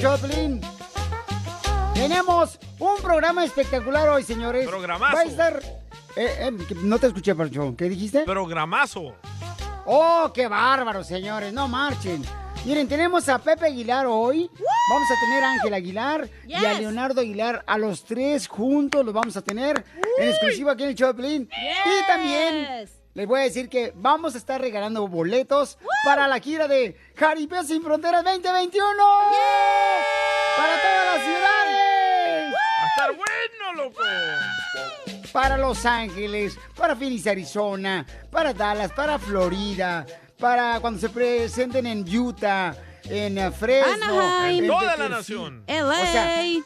Choplin. Tenemos un programa espectacular hoy, señores. Programazo. Va a estar... eh, eh, no te escuché, Pancho. ¿Qué dijiste? Programazo. ¡Oh, qué bárbaro, señores! No marchen. Miren, tenemos a Pepe Aguilar hoy. Vamos a tener a Ángel Aguilar y a Yes. Leonardo Aguilar. A los tres juntos los vamos a tener en exclusiva aquí en el Choplin. Y también les voy a decir que vamos a estar regalando boletos para la gira de Jaripeo Sin Fronteras 2021. Para todas las ciudades. Va a estar bueno, loco. Para Los Ángeles, para Phoenix, Arizona, para Dallas, para Florida, para cuando se presenten en Utah, en eh, Fresno. Anaheim. En toda la nación. O sea, en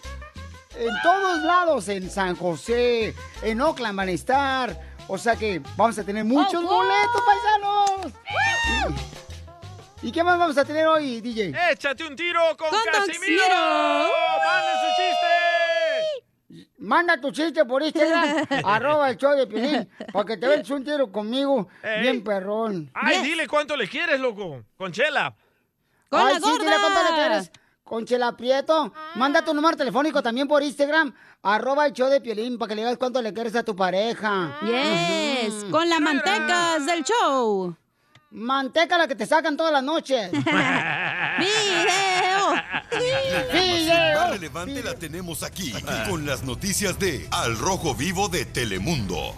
todos lados, en San José, en Oakland van a estar. O sea que vamos a tener muchos Oh, boletos, paisanos. ¿Y, y qué más vamos a tener hoy, DJ? Échate un tiro con, Con Casimiro. Casimiro. ¡Mande su chiste! Manda tu chiste por Instagram, arroba el show de Piolín, para que te veas un tiro conmigo, Ey. bien perrón. Ay, dile cuánto le quieres, loco. Con Chela. Ay, sí, dile cuánto le quieres. Con Chela Prieto. Manda tu número telefónico también por Instagram, arroba el show de Piolín, para que le digas cuánto le quieres a tu pareja. Yes, con las mantecas del show. Manteca la que te sacan todas las noches. ¡Video! La información más relevante la tenemos aquí, aquí, con las noticias de Al Rojo Vivo de Telemundo.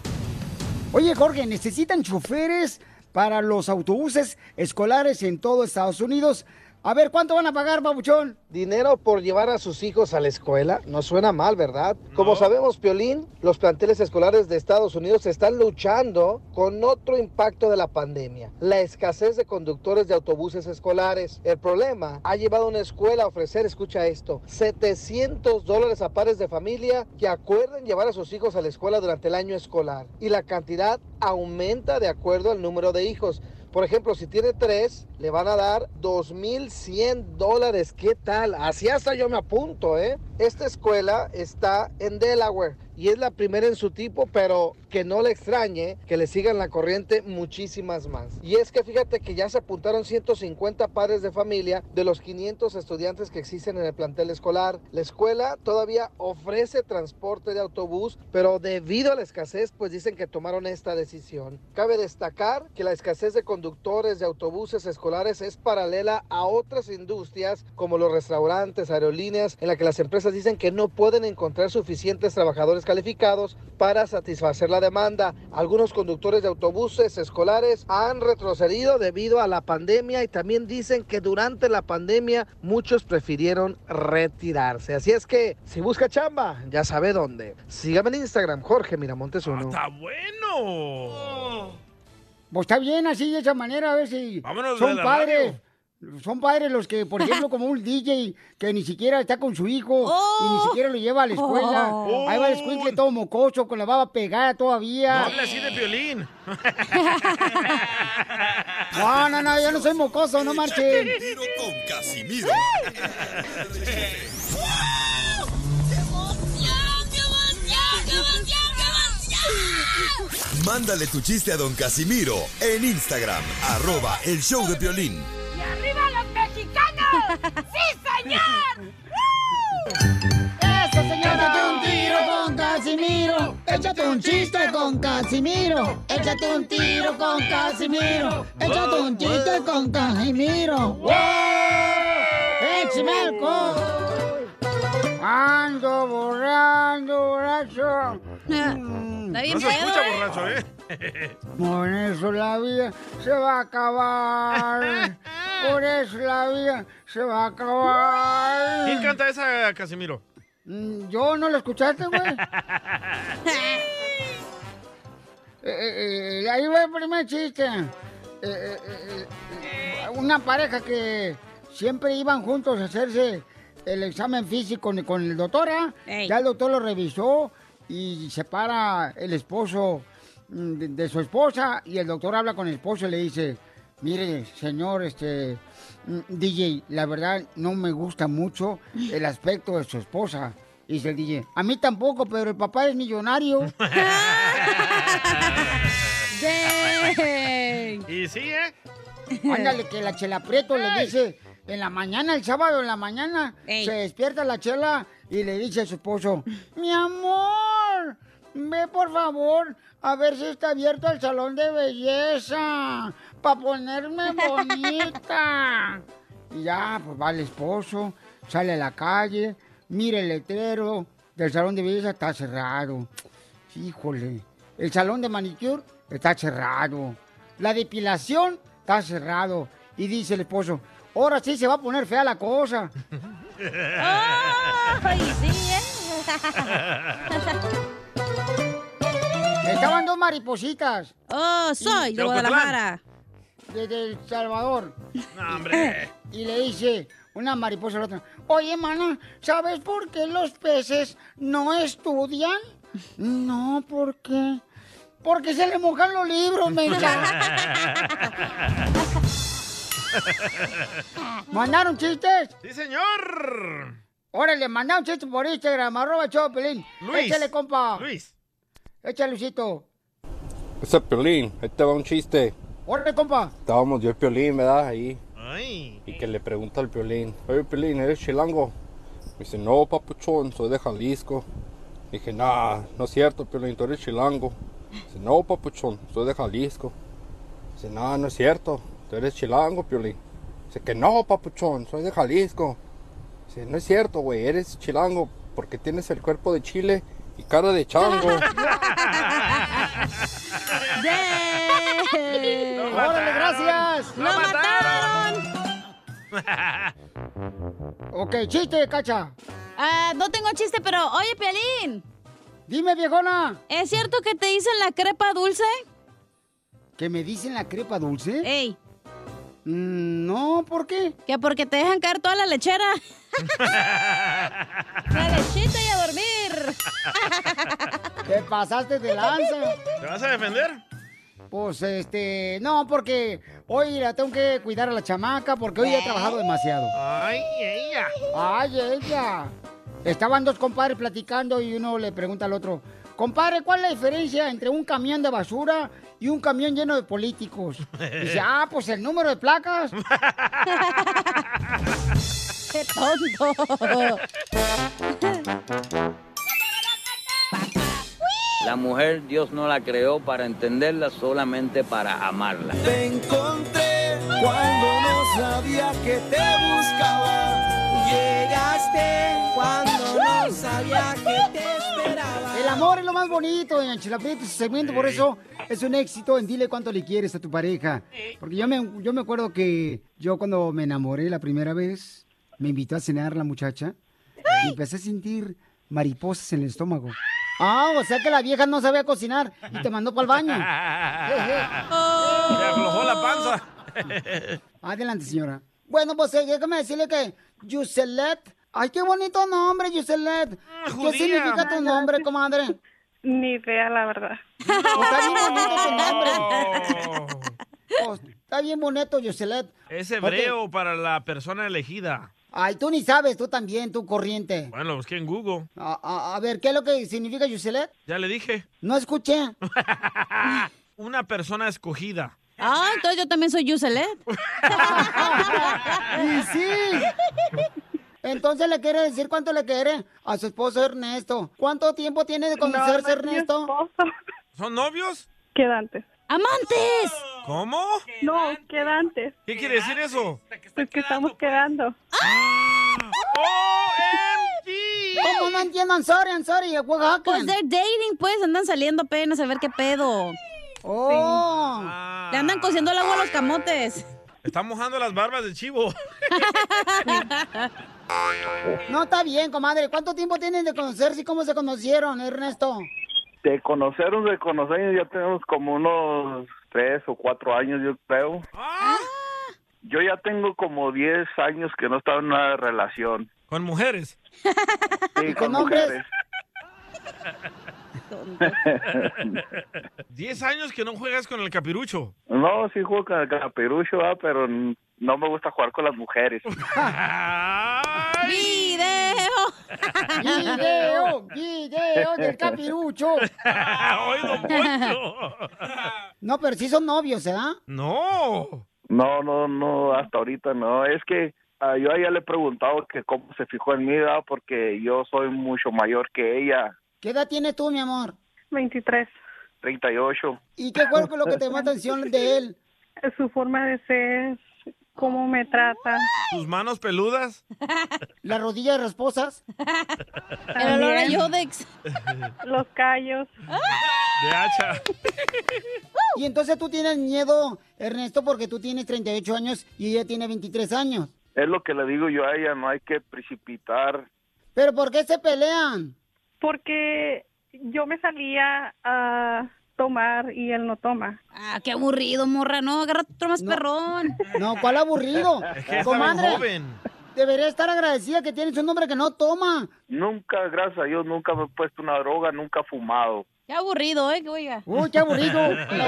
Oye, Jorge, ¿necesitan choferes para los autobuses escolares en todo Estados Unidos? A ver, ¿cuánto van a pagar, babuchón? Dinero por llevar a sus hijos a la escuela no suena mal, ¿verdad? Como sabemos, Piolín, los planteles escolares de Estados Unidos están luchando con otro impacto de la pandemia, la escasez de conductores de autobuses escolares. El problema ha llevado a una escuela a ofrecer, escucha esto, 700 dólares a pares de familia que acuerden llevar a sus hijos a la escuela durante el año escolar. Y la cantidad aumenta de acuerdo al número de hijos. Por ejemplo, si tiene tres, le van a dar 2.100 dólares. ¿Qué tal? Así hasta yo me apunto, ¿eh? Esta escuela está en Delaware y es la primera en su tipo, pero que no le extrañe que le sigan la corriente muchísimas más. Y es que fíjate que ya se apuntaron 150 padres de familia de los 500 estudiantes que existen en el plantel escolar. La escuela todavía ofrece transporte de autobús, pero debido a la escasez, pues dicen que tomaron esta decisión. Cabe destacar que la escasez de conductores de autobuses escolares es paralela a otras industrias como los restaurantes, aerolíneas, en la que las empresas dicen que no pueden encontrar suficientes trabajadores calificados para satisfacer la demanda. Algunos conductores de autobuses escolares han retrocedido debido a la pandemia y también dicen que durante la pandemia muchos prefirieron retirarse. Así es que si busca chamba, ya sabe dónde. Sígame en Instagram, Jorge Miramontes uno. ¡Está bueno! Pues está bien así, de esa manera, a ver si Vámonos de son la padres. Son padres los que, por ejemplo, como un DJ que ni siquiera está con su hijo y ni siquiera lo lleva a la escuela. Oh. Ahí va el escuincle todo mocoso, con la baba pegada No todavía. hable así de violín. No, no, no, yo no soy mocoso, no marchen. Tiro con Casimiro. Mándale tu chiste a don Casimiro en Instagram, arroba el show de violín. ¡Y arriba los mexicanos! ¡Sí, señor! ¡Eso, señora! Échate un tiro Échate un chiste con Casimiro. Échate un tiro con Casimiro. Échate un chiste con Casimiro. ¡Wow! ¡Échame! Ando borrando, borracho. Está bien No se pedo, escucha ¿eh? borracho, ¿eh? Por eso la vida se va a acabar. Por eso la vida se va a acabar. ¿Quién canta esa, Casimiro? Mm, Yo no lo escuchaste, güey. Eh, eh, eh, ahí va el primer chiste. Eh, eh, eh, eh, una pareja que siempre iban juntos a hacerse el examen físico con, con el doctor, ¿ah? Ya el doctor lo revisó y se para el esposo de, de su esposa y el doctor habla con el esposo y le dice, mire, señor, este mm, DJ, la verdad no me gusta mucho el aspecto de su esposa. Y dice el DJ, a mí tampoco, pero el papá es millonario. Y sí, ¿eh? Ándale, que la chela Prieto le dice, en la mañana, el sábado en la mañana, Ey. se despierta la chela y le dice a su esposo, mi amor, ve por favor a ver si está abierto el salón de belleza para ponerme bonita. y ya, pues va el esposo, sale a la calle, mira el letrero del salón de belleza, está cerrado. Híjole, el salón de manicure está cerrado. La depilación está cerrado. Y dice el esposo, ahora sí se va a poner fea la cosa. Ay, sí, ¿eh? Estaban dos maripositas Oh, soy de De. Guadalajara. desde El Salvador. No, hombre. Y le dice una mariposa a la otra, oye, mana, ¿sabes por qué los peces no estudian? No, ¿por qué? Porque se le mojan los libros, me ¿Mandaron chistes? ¡Sí, señor! Órale, mandaron chistes por Instagram, arroba Chopelín. Luis. Échale, compa. Luis. Échale, Luisito. Ese Piolín, ahí te va un chiste. Órale, compa. Estábamos yo y Piolín, ¿verdad? Ahí. Ay. Y que le pregunta al Piolín, oye Piolín, ¿eres chilango? Me dice, no, papuchón, soy de Jalisco. Dije, nah, no es cierto, Piolín, tú eres chilango. Dice, no, papuchón, soy de Jalisco. Dice, no, no es cierto, tú eres chilango, Piolín. Dice, que no, papuchón, soy de Jalisco. Dice, no es cierto, güey, eres chilango porque tienes el cuerpo de chile y cara de chango. Dang. Órale, gracias. ¡Lo mataron! Ok, chiste, cacha. Ah, no tengo chiste, pero oye, Pialín, Dime, viejona. ¿es cierto que te dicen la crepa dulce? ¿Que me dicen la crepa dulce? Ey, no, ¿por qué? que porque te dejan caer toda la lechera. la lechita y a dormir. Te pasaste de lanza. ¿Te vas a defender? Pues, este, no, porque hoy la tengo que cuidar a la chamaca porque hoy he trabajado demasiado. Ay, ella. Ay, ella. Estaban dos compadres platicando y uno le pregunta al otro, compadre, ¿cuál es la diferencia entre un camión de basura y un camión lleno de políticos? Dice, ah, pues el número de placas. ¡Qué tonto! La mujer Dios no la creó para entenderla, solamente para amarla. Te encontré cuando no sabía que te buscaba. Cuando no sabía que te esperaba. El amor es lo más bonito en Chilapito, ese segmento, por eso es un éxito en Dile Cuánto Le Quieres a tu pareja. Porque yo me, yo me acuerdo que yo cuando me enamoré la primera vez, me invitó a cenar la muchacha y empecé a sentir mariposas en el estómago. Ah, o sea que la vieja no sabía cocinar y te mandó para el baño. Me aflojó la panza. Adelante, señora. Bueno, pues eh, déjame decirle que Yuselet. Ay, qué bonito nombre, Yuselet. ¿Qué judía. significa tu nombre, comadre? Ni idea, la verdad. Está bien bonito tu nombre. Oh, Oh, está bien bonito, Yuselet. es hebreo para la persona elegida. Ay, tú ni sabes, tú también, tú corriente. Bueno, lo busqué en Google. A, a- a ver, ¿qué es lo que significa Yuselet? Ya le dije. No escuché. Una persona escogida. Ah, entonces yo también soy Yuselet. Y sí. Entonces le quiere decir cuánto le quiere a su esposo Ernesto. ¿Cuánto tiempo tiene de conocerse No, no Ernesto? ¿Son novios? Quedantes. ¡Amantes! ¿Cómo? No, quedantes. ¿Qué quiere decir eso? Pues que estamos quedando. ¿Cómo no entiendo? I'm sorry, I'm sorry. What? Pues they're dating, pues, andan saliendo apenas a ver qué pedo. Oh. Le andan cociendo el agua a los camotes. Está mojando las barbas de chivo. No, está bien, comadre. ¿Cuánto tiempo tienen de conocerse y cómo se conocieron, Ernesto? De conocernos, de conocernos, ya tenemos como unos tres o cuatro años, yo creo. Yo ya tengo como diez años que no estaba en una relación. ¿Con mujeres? Sí, con, con hombres? Mujeres. Diez años que no juegas con el capirucho. No, sí juego con el caperucho, ah, pero no me gusta jugar con las mujeres. ¡Video! ¡Video! ¡Video del capirucho! No, pero sí son novios, ¿eh? No. No, no, no, hasta ahorita no. Es que ah, yo a ella le he preguntado que cómo se fijó en mí, ¿verdad? porque yo soy mucho mayor que ella, ¿Qué edad tienes tú, mi amor? 23. 38. ¿Y qué fue lo que te llamó atención de él? Su forma de ser, cómo me trata. ¿Tus manos peludas? ¿Las rodillas rasposas? El olor a. Yodex. Los callos. De hacha. Y entonces tú tienes miedo, Ernesto, porque tú tienes 38 años y ella tiene 23 años. Es lo que le digo yo a ella, no hay que precipitar. ¿Pero por qué se pelean? Porque yo me salía a tomar y él no toma. Ah, qué aburrido, morra. No, agárrate otro más perrón. No, ¿cuál aburrido? Es que Comadre, joven. debería estar agradecida que tienes un hombre que no toma. Nunca, gracias a Dios, nunca me he puesto una droga, nunca he fumado. Qué aburrido, ¿eh? Que oiga. Uy, qué aburrido. Lo,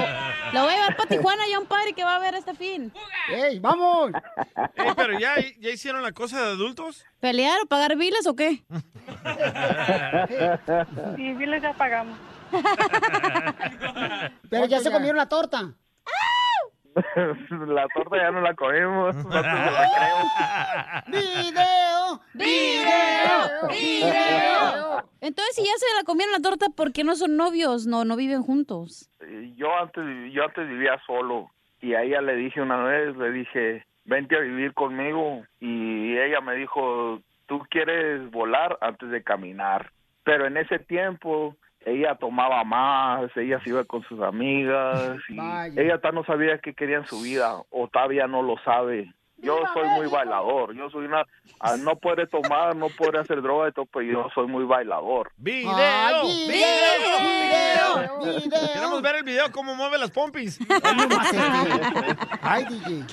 lo voy a llevar para Tijuana ya un party que va a haber este fin. ¡Ey, vamos! Ey, pero ya, ya hicieron la cosa de adultos. ¿Pelear o pagar biles o qué? Sí, biles ya pagamos. Pero ya se comieron la torta. la torta ya no la comimos. no te la creo. ¡Video! ¡Video! ¡Video! Entonces, si ya se la comieron la torta, ¿por qué no son novios? No, no viven juntos. Yo antes, yo antes vivía solo y a ella le dije una vez, le dije, vente a vivir conmigo y ella me dijo, tú quieres volar antes de caminar. Pero en ese tiempo ella tomaba más, ella se iba con sus amigas y ella tal no sabía qué quería en su vida o todavía no lo sabe. Yo soy muy bailador, yo soy una, ah, no puede tomar, no puede hacer droga y todo, pero yo soy muy bailador. ¡Video! Ay, video, video, video. Queremos ver el video cómo mueve las pompis. Ay, DJ.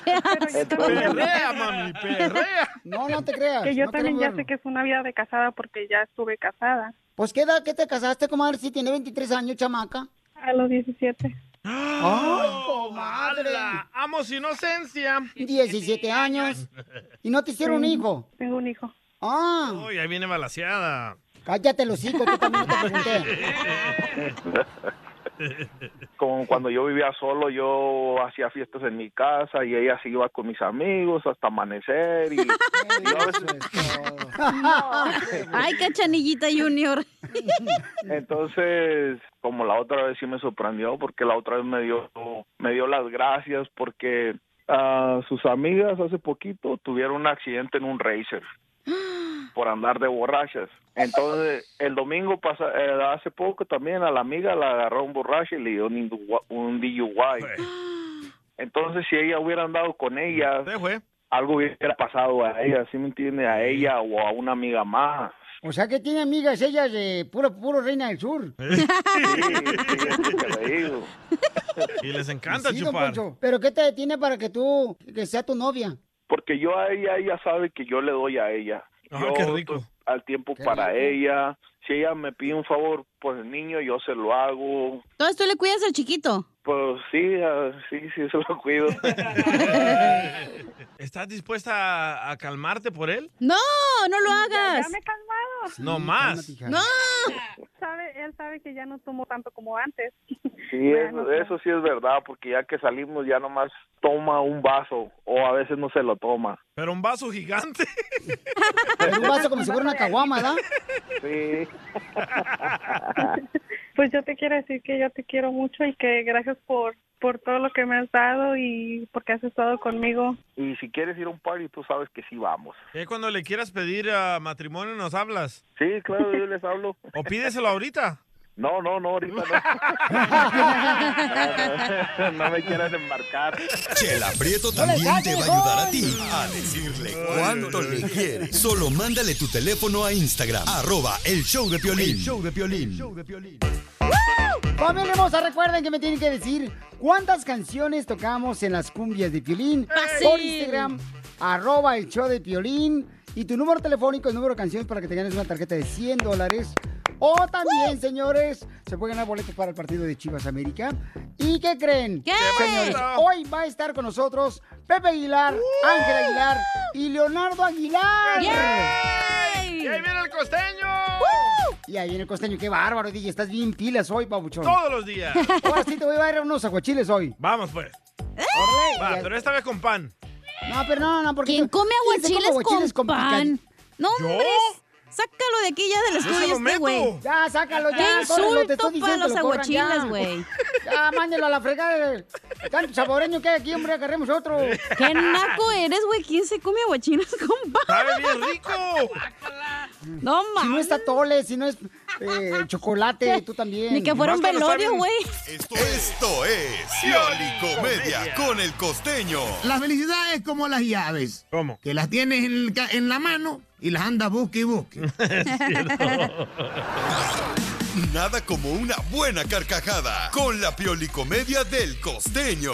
Perrea, mami, perrea. No, no te creas. Que yo no también ya verlo. sé que es una vida de casada porque ya estuve casada. Pues, ¿qué edad que te casaste, comadre? Si tiene 23 años, chamaca. A los 17. ¡Ay, comadre! ¡Amo su inocencia! 17 años. ¿Y no te hicieron un Sí, hijo? Tengo un hijo. Ah, Uy, ahí viene balaseada. cállate los hijos, tú también no te pregunté. Como cuando yo vivía solo, yo hacía fiestas en mi casa y ella se iba con mis amigos hasta amanecer y, y Ay, qué chanillita junior. Entonces, como la otra vez sí me sorprendió porque la otra vez me dio me dio las gracias porque ah, sus amigas hace poquito tuvieron un accidente en un racer por andar de borrachas. Entonces, el domingo pasa, eh, hace poco también a la amiga la agarró un borracho y le dio un, un DUI. Entonces, si ella hubiera andado con ella, algo hubiera pasado a ella, ¿sí me entiende? A ella o a una amiga más. O sea que tiene amigas ellas de puro, puro Reina del Sur. Y les encanta Sí, chupar. Poncho. ¿Pero qué te detiene para que tú, que sea tu novia? Porque yo a ella, ella sabe que yo le doy a ella. Ah, yo qué rico. Al tiempo para rico. ella. Si ella me pide un favor por el niño, yo se lo hago. Entonces, ¿tú le cuidas al chiquito? Pues sí, ah, sí, sí, se lo cuido. ¿Estás dispuesta a, a calmarte por él? No, no lo hagas. Ya me he calmado. No más. ¡No! Sabe, él sabe que ya no tomo tanto como antes. Sí, eso, eso sí es verdad, porque ya que salimos ya nomás toma un vaso o a veces no se lo toma. Pero un vaso gigante. Un vaso como si fuera una caguama, ¿verdad? Sí. Pues yo te quiero decir que yo te quiero mucho y que gracias por por todo lo que me has dado y porque has estado conmigo. Y si quieres ir a un party, tú sabes que sí vamos. Eh, cuando le quieras pedir a matrimonio, nos hablas. Sí, claro, yo les hablo. O pídeselo ahorita. No, no, no, ahorita no. no me quieras embarcar. Chela Prieto también te va a ayudar a ti a decirle cuánto le quieres. Solo mándale tu teléfono a Instagram, arroba el show de Piolín. El show de Piolín. Familia hermosa, recuerden que me tienen que decir cuántas canciones tocamos en las cumbias de Piolín Fácil. por Instagram, arroba el show de Piolín y tu número telefónico, el número de canciones para que te ganes una tarjeta de 100 dólares. O también, señores, se pueden ganar boletos para el partido de Chivas América. ¿Y qué creen? ¿Qué? Señores, hoy va a estar con nosotros Pepe Aguilar, Ángel Aguilar y Leonardo Aguilar. ¡Y ahí viene el costeño! Y ahí viene el costeño, qué bárbaro, DJ, estás bien pilas hoy, pabuchón. Todos los días. Ahora sí te voy a dar unos aguachiles hoy. Vamos, pues. Órale. Va, Ya- pero esta vez con pan. No, pero no, no, porque... ¿Quién come ¿quién se aguachiles con pan? No, ¿Yo? hombre. Sácalo de aquí ya del estudio este, güey. Ya, sácalo ya. ¡Qué insulto te estoy diciendo para que los aguachiles, güey! Ya, mándelo a la fregada. Tanto saboreño que hay aquí, hombre, agarremos otro. ¡Qué naco eres, güey! ¿Quién se come aguachiles con pan? ¡Sabe bien rico! No, Si no mames. está tole, si no es eh, chocolate, tú también. Ni que fuera un velorio, güey. Esto, esto es Comedia con el costeño. La felicidad es como las llaves. ¿Cómo? Que las tienes en la mano y las andas busque y busque. Nada como una buena carcajada con la Pioli Comedia del costeño.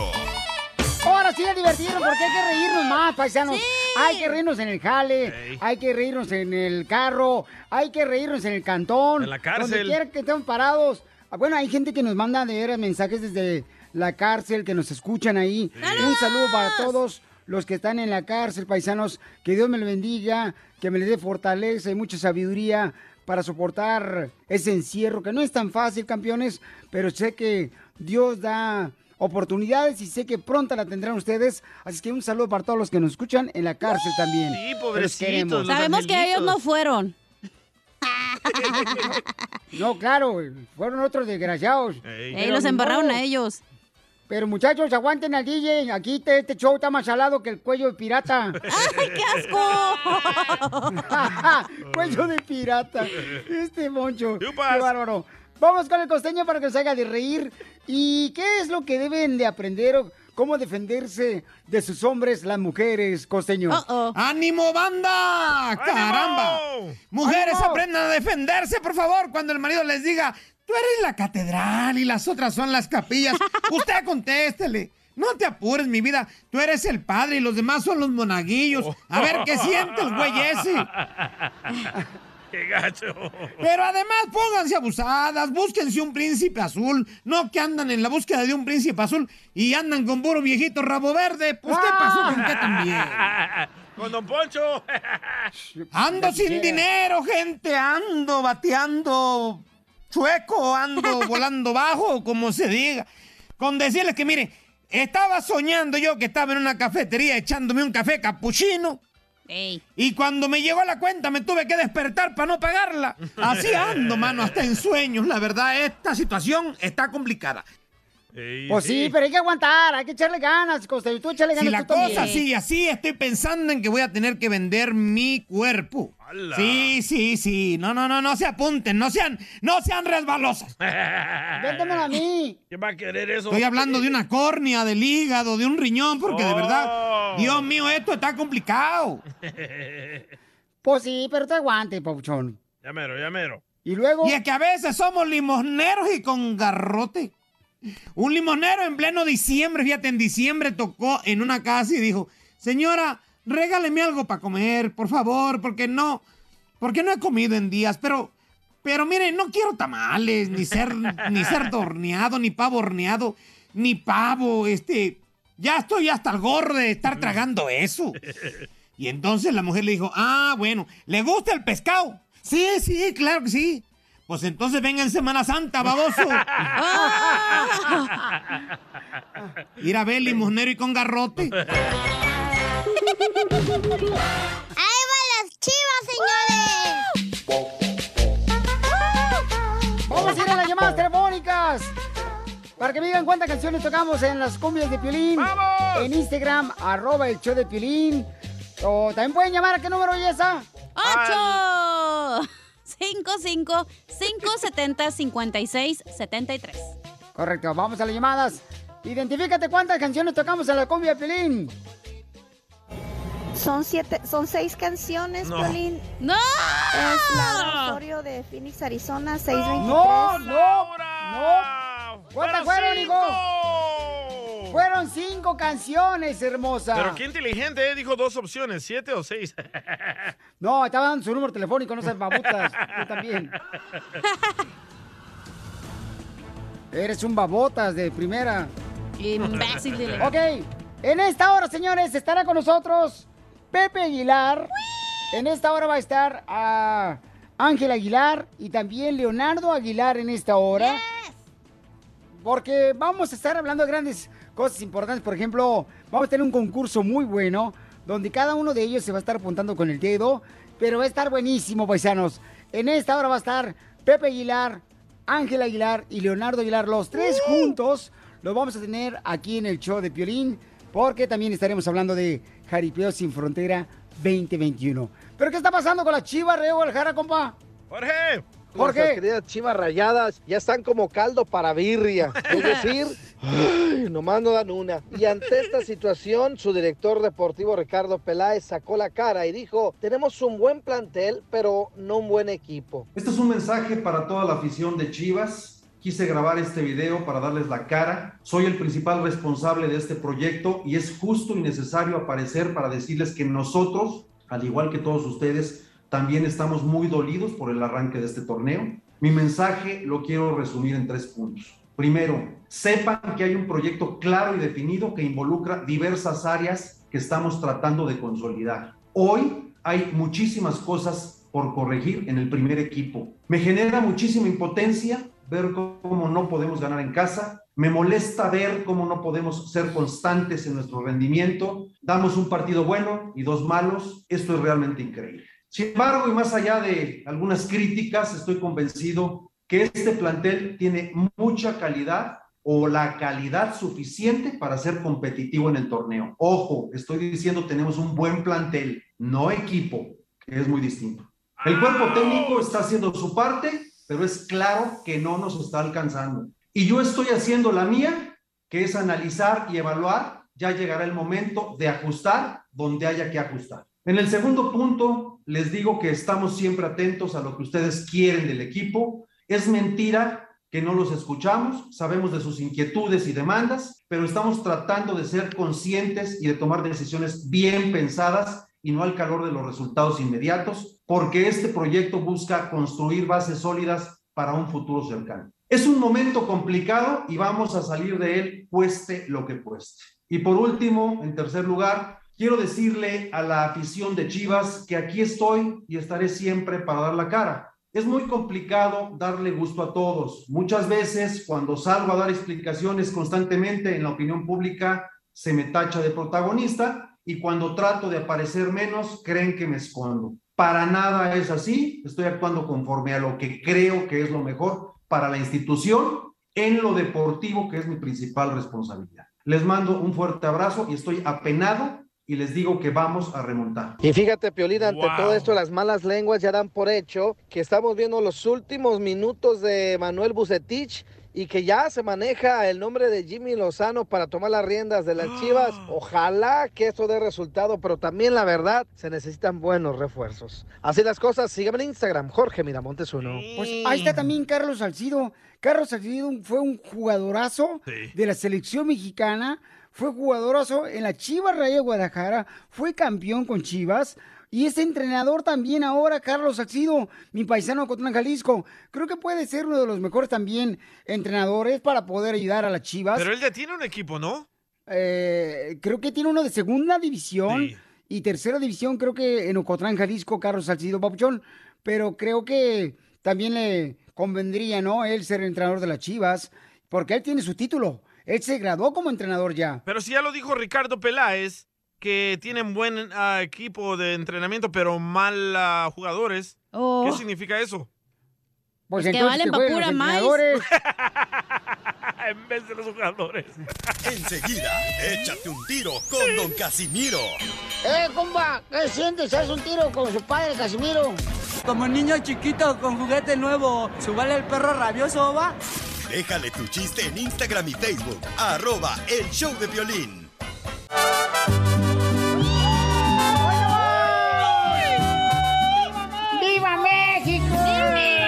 Ahora sí a divertirnos porque hay que reírnos más, paisanos. Hay que reírnos en el jale, hay que reírnos en el carro, hay que reírnos en el cantón. En la cárcel. Donde quiera que estemos parados. Ah, Bueno, hay gente que nos manda de veras mensajes desde la cárcel, que nos escuchan ahí. Un saludo para todos los que están en la cárcel, paisanos. Que Dios me lo bendiga, que me les dé fortaleza y mucha sabiduría para soportar ese encierro, que no es tan fácil, campeones, pero sé que Dios da oportunidades y sé que pronto la tendrán ustedes. Así que un saludo para todos los que nos escuchan en la cárcel también. Sí, pobrecitos, Sabemos que ellos no fueron. No, claro, fueron otros desgraciados. Ey. Los embarraron a ellos. Pero muchachos, aguanten al DJ. Aquí te- este show está más salado que el cuello de pirata. ¡Ay, qué asco! cuello de pirata. Este moncho. Qué bárbaro. Vamos con el costeño para que se haga de reír. ¿Y qué es lo que deben de aprender o cómo defenderse de sus hombres las mujeres, costeño? Uh-oh. ¡Ánimo, banda! ¡Caramba! ¡Ánimo! Mujeres, ¡Ánimo! aprendan a defenderse, por favor, cuando el marido les diga, tú eres la catedral y las otras son las capillas. Usted contéstele. No te apures, mi vida. Tú eres el padre y los demás son los monaguillos. A ver qué siente el güey ese. ¡Qué gacho! Pero además pónganse abusadas, búsquense un príncipe azul, no que andan en la búsqueda de un príncipe azul y andan con puro viejito rabo verde. Pues ¿qué pasó con qué también? ¡Con Don Poncho! Ando sin dinero, gente, ando bateando chueco, ando volando bajo, como se diga. Con decirles que, mire, estaba soñando yo que estaba en una cafetería echándome un café capuchino. Ey. Y cuando me llegó la cuenta me tuve que despertar para no pagarla. Así ando, mano, hasta en sueños. La verdad, esta situación está complicada. Ey, Pues sí, pero hay que aguantar, hay que echarle ganas, costeño. Tú échale ganas Si la tú también. cosa sigue así, estoy pensando en que voy a tener que vender mi cuerpo. ¡Hala! Sí, sí, sí. No, no, no, no se apunten, no sean, no sean resbalosas. Véndemelo a mí. ¿Quién va a querer eso? Estoy hablando de una córnea, del hígado, de un riñón, porque de Oh. verdad, Dios mío, esto está complicado. Pues sí, pero te aguante, papuchón. Ya mero, ya mero. Y luego... Y es que a veces somos limosneros y con garrote. Un limonero en pleno diciembre, fíjate, en diciembre tocó en una casa y dijo, señora, regáleme algo para comer, por favor, porque no, porque no he comido en días, pero, pero mire, no quiero tamales, ni ser, ni ser horneado, ni pavo ni pavo, este, ya estoy hasta el gorro de estar tragando eso. Y entonces la mujer le dijo, ah, bueno, ¿le gusta el pescado? Sí, sí, claro que sí. Pues entonces venga en Semana Santa, baboso. Ir a ver limosnero y con garrote. ¡Ahí van las chivas, señores! Vamos a ir a las llamadas telefónicas. Para que me digan cuántas canciones tocamos en las cumbias de Piolín. En Instagram, arroba el show de Piolín. O también pueden llamar a qué número, Yesa. ¡Ocho! 55 570 56 73. Correcto, vamos a las llamadas. Identifícate cuántas canciones tocamos en la cumbia de Piolín. Son siete, son seis canciones, No. Piolín. ¡No! Es la de Phoenix, Arizona, 623. No, no, no. ¿Cuántas fueron, hijo? Fueron cinco canciones, hermosa. Pero qué inteligente, ¿eh? Dijo dos opciones, siete o seis. No, estaba dando su número telefónico, no seas babotas. Tú también. Eres un babotas de primera. Imbécil, dile. Ok, en esta hora, señores, estará con nosotros Pepe Aguilar. En esta hora va a estar a Ángel Aguilar y también Leonardo Aguilar en esta hora. Porque vamos a estar hablando de grandes cosas importantes. Por ejemplo, vamos a tener un concurso muy bueno donde cada uno de ellos se va a estar apuntando con el dedo. Pero va a estar buenísimo, paisanos. En esta hora va a estar Pepe Aguilar, Ángel Aguilar y Leonardo Aguilar, los tres juntos. Los vamos a tener aquí en el show de Piolín, porque también estaremos hablando de Jaripeo Sin Frontera 2021. ¿Pero qué está pasando con la chiva Reo Guadalajara, compa? ¡Jorge! Jorge. Nuestras queridas chivas rayadas ya están como caldo para birria. Es decir, ay, nomás no dan una. Y ante esta situación, su director deportivo Ricardo Peláez sacó la cara y dijo, tenemos un buen plantel, pero no un buen equipo. Este es un mensaje para toda la afición de Chivas. Quise grabar este video para darles la cara. Soy el principal responsable de este proyecto y es justo y necesario aparecer para decirles que nosotros, al igual que todos ustedes, también estamos muy dolidos por el arranque de este torneo. Mi mensaje lo quiero resumir en tres puntos. Primero, sepan que hay un proyecto claro y definido que involucra diversas áreas que estamos tratando de consolidar. Hoy hay muchísimas cosas por corregir en el primer equipo. Me genera muchísima impotencia ver cómo no podemos ganar en casa. Me molesta ver cómo no podemos ser constantes en nuestro rendimiento. Damos un partido bueno y dos malos. Esto es realmente increíble. Sin embargo, y más allá de algunas críticas, estoy convencido que este plantel tiene mucha calidad o la calidad suficiente para ser competitivo en el torneo. Ojo, estoy diciendo tenemos un buen plantel, no equipo, que es muy distinto. El cuerpo técnico está haciendo su parte, pero es claro que no nos está alcanzando. Y yo estoy haciendo la mía, que es analizar y evaluar. Ya llegará el momento de ajustar donde haya que ajustar. En el segundo punto, les digo que estamos siempre atentos a lo que ustedes quieren del equipo. Es mentira que no los escuchamos, sabemos de sus inquietudes y demandas, pero estamos tratando de ser conscientes y de tomar decisiones bien pensadas y no al calor de los resultados inmediatos, porque este proyecto busca construir bases sólidas para un futuro cercano. Es un momento complicado y vamos a salir de él cueste lo que cueste. Y por último, en tercer lugar, quiero decirle a la afición de Chivas que aquí estoy y estaré siempre para dar la cara. Es muy complicado darle gusto a todos. Muchas veces cuando salgo a dar explicaciones constantemente en la opinión pública se me tacha de protagonista y cuando trato de aparecer menos creen que me escondo. Para nada es así. Estoy actuando conforme a lo que creo que es lo mejor para la institución en lo deportivo que es mi principal responsabilidad. Les mando un fuerte abrazo y estoy apenado y les digo que vamos a remontar. Y fíjate, Piolín, ante todo esto, las malas lenguas ya dan por hecho que estamos viendo los últimos minutos de Manuel Bucetich y que ya se maneja el nombre de Jimmy Lozano para tomar las riendas de las Chivas. Ojalá que esto dé resultado, pero también la verdad, se necesitan buenos refuerzos. Así las cosas, síganme en Instagram, Jorge Miramontes uno. Pues ahí está también Carlos Salcido. Carlos Salcido fue un jugadorazo de la selección mexicana, fue jugadorazo en la Chivas Raya de Guadalajara, fue campeón con Chivas. Y es entrenador también ahora, Carlos Salcido, mi paisano de Cotlán, Jalisco. Creo que puede ser uno de los mejores también entrenadores para poder ayudar a las Chivas. Pero él ya tiene un equipo, ¿no? Eh, creo que tiene uno de segunda división y tercera división, creo que en Ocotlán, Jalisco, Carlos Salcido Papuchón. pero creo que también le convendría, ¿no? Él ser entrenador de las Chivas, porque él tiene su título. Él se graduó como entrenador ya. Pero si ya lo dijo Ricardo Peláez, que tienen buen ah, equipo de entrenamiento, pero mal ah, jugadores, Oh. ¿qué significa eso? Pues Que entonces valen que pa' jueguen pura entrenadores. en vez de los jugadores. Enseguida, échate un tiro con Don Casimiro. ¡Eh, compa! ¿Qué sientes? ¿Haz un tiro con su padre, Casimiro? Como niño chiquito con juguete nuevo, ¿subale el perro rabioso, va? Déjale tu chiste en Instagram y Facebook. Arroba El Show de Violín. ¡Viva México! ¡Viva México!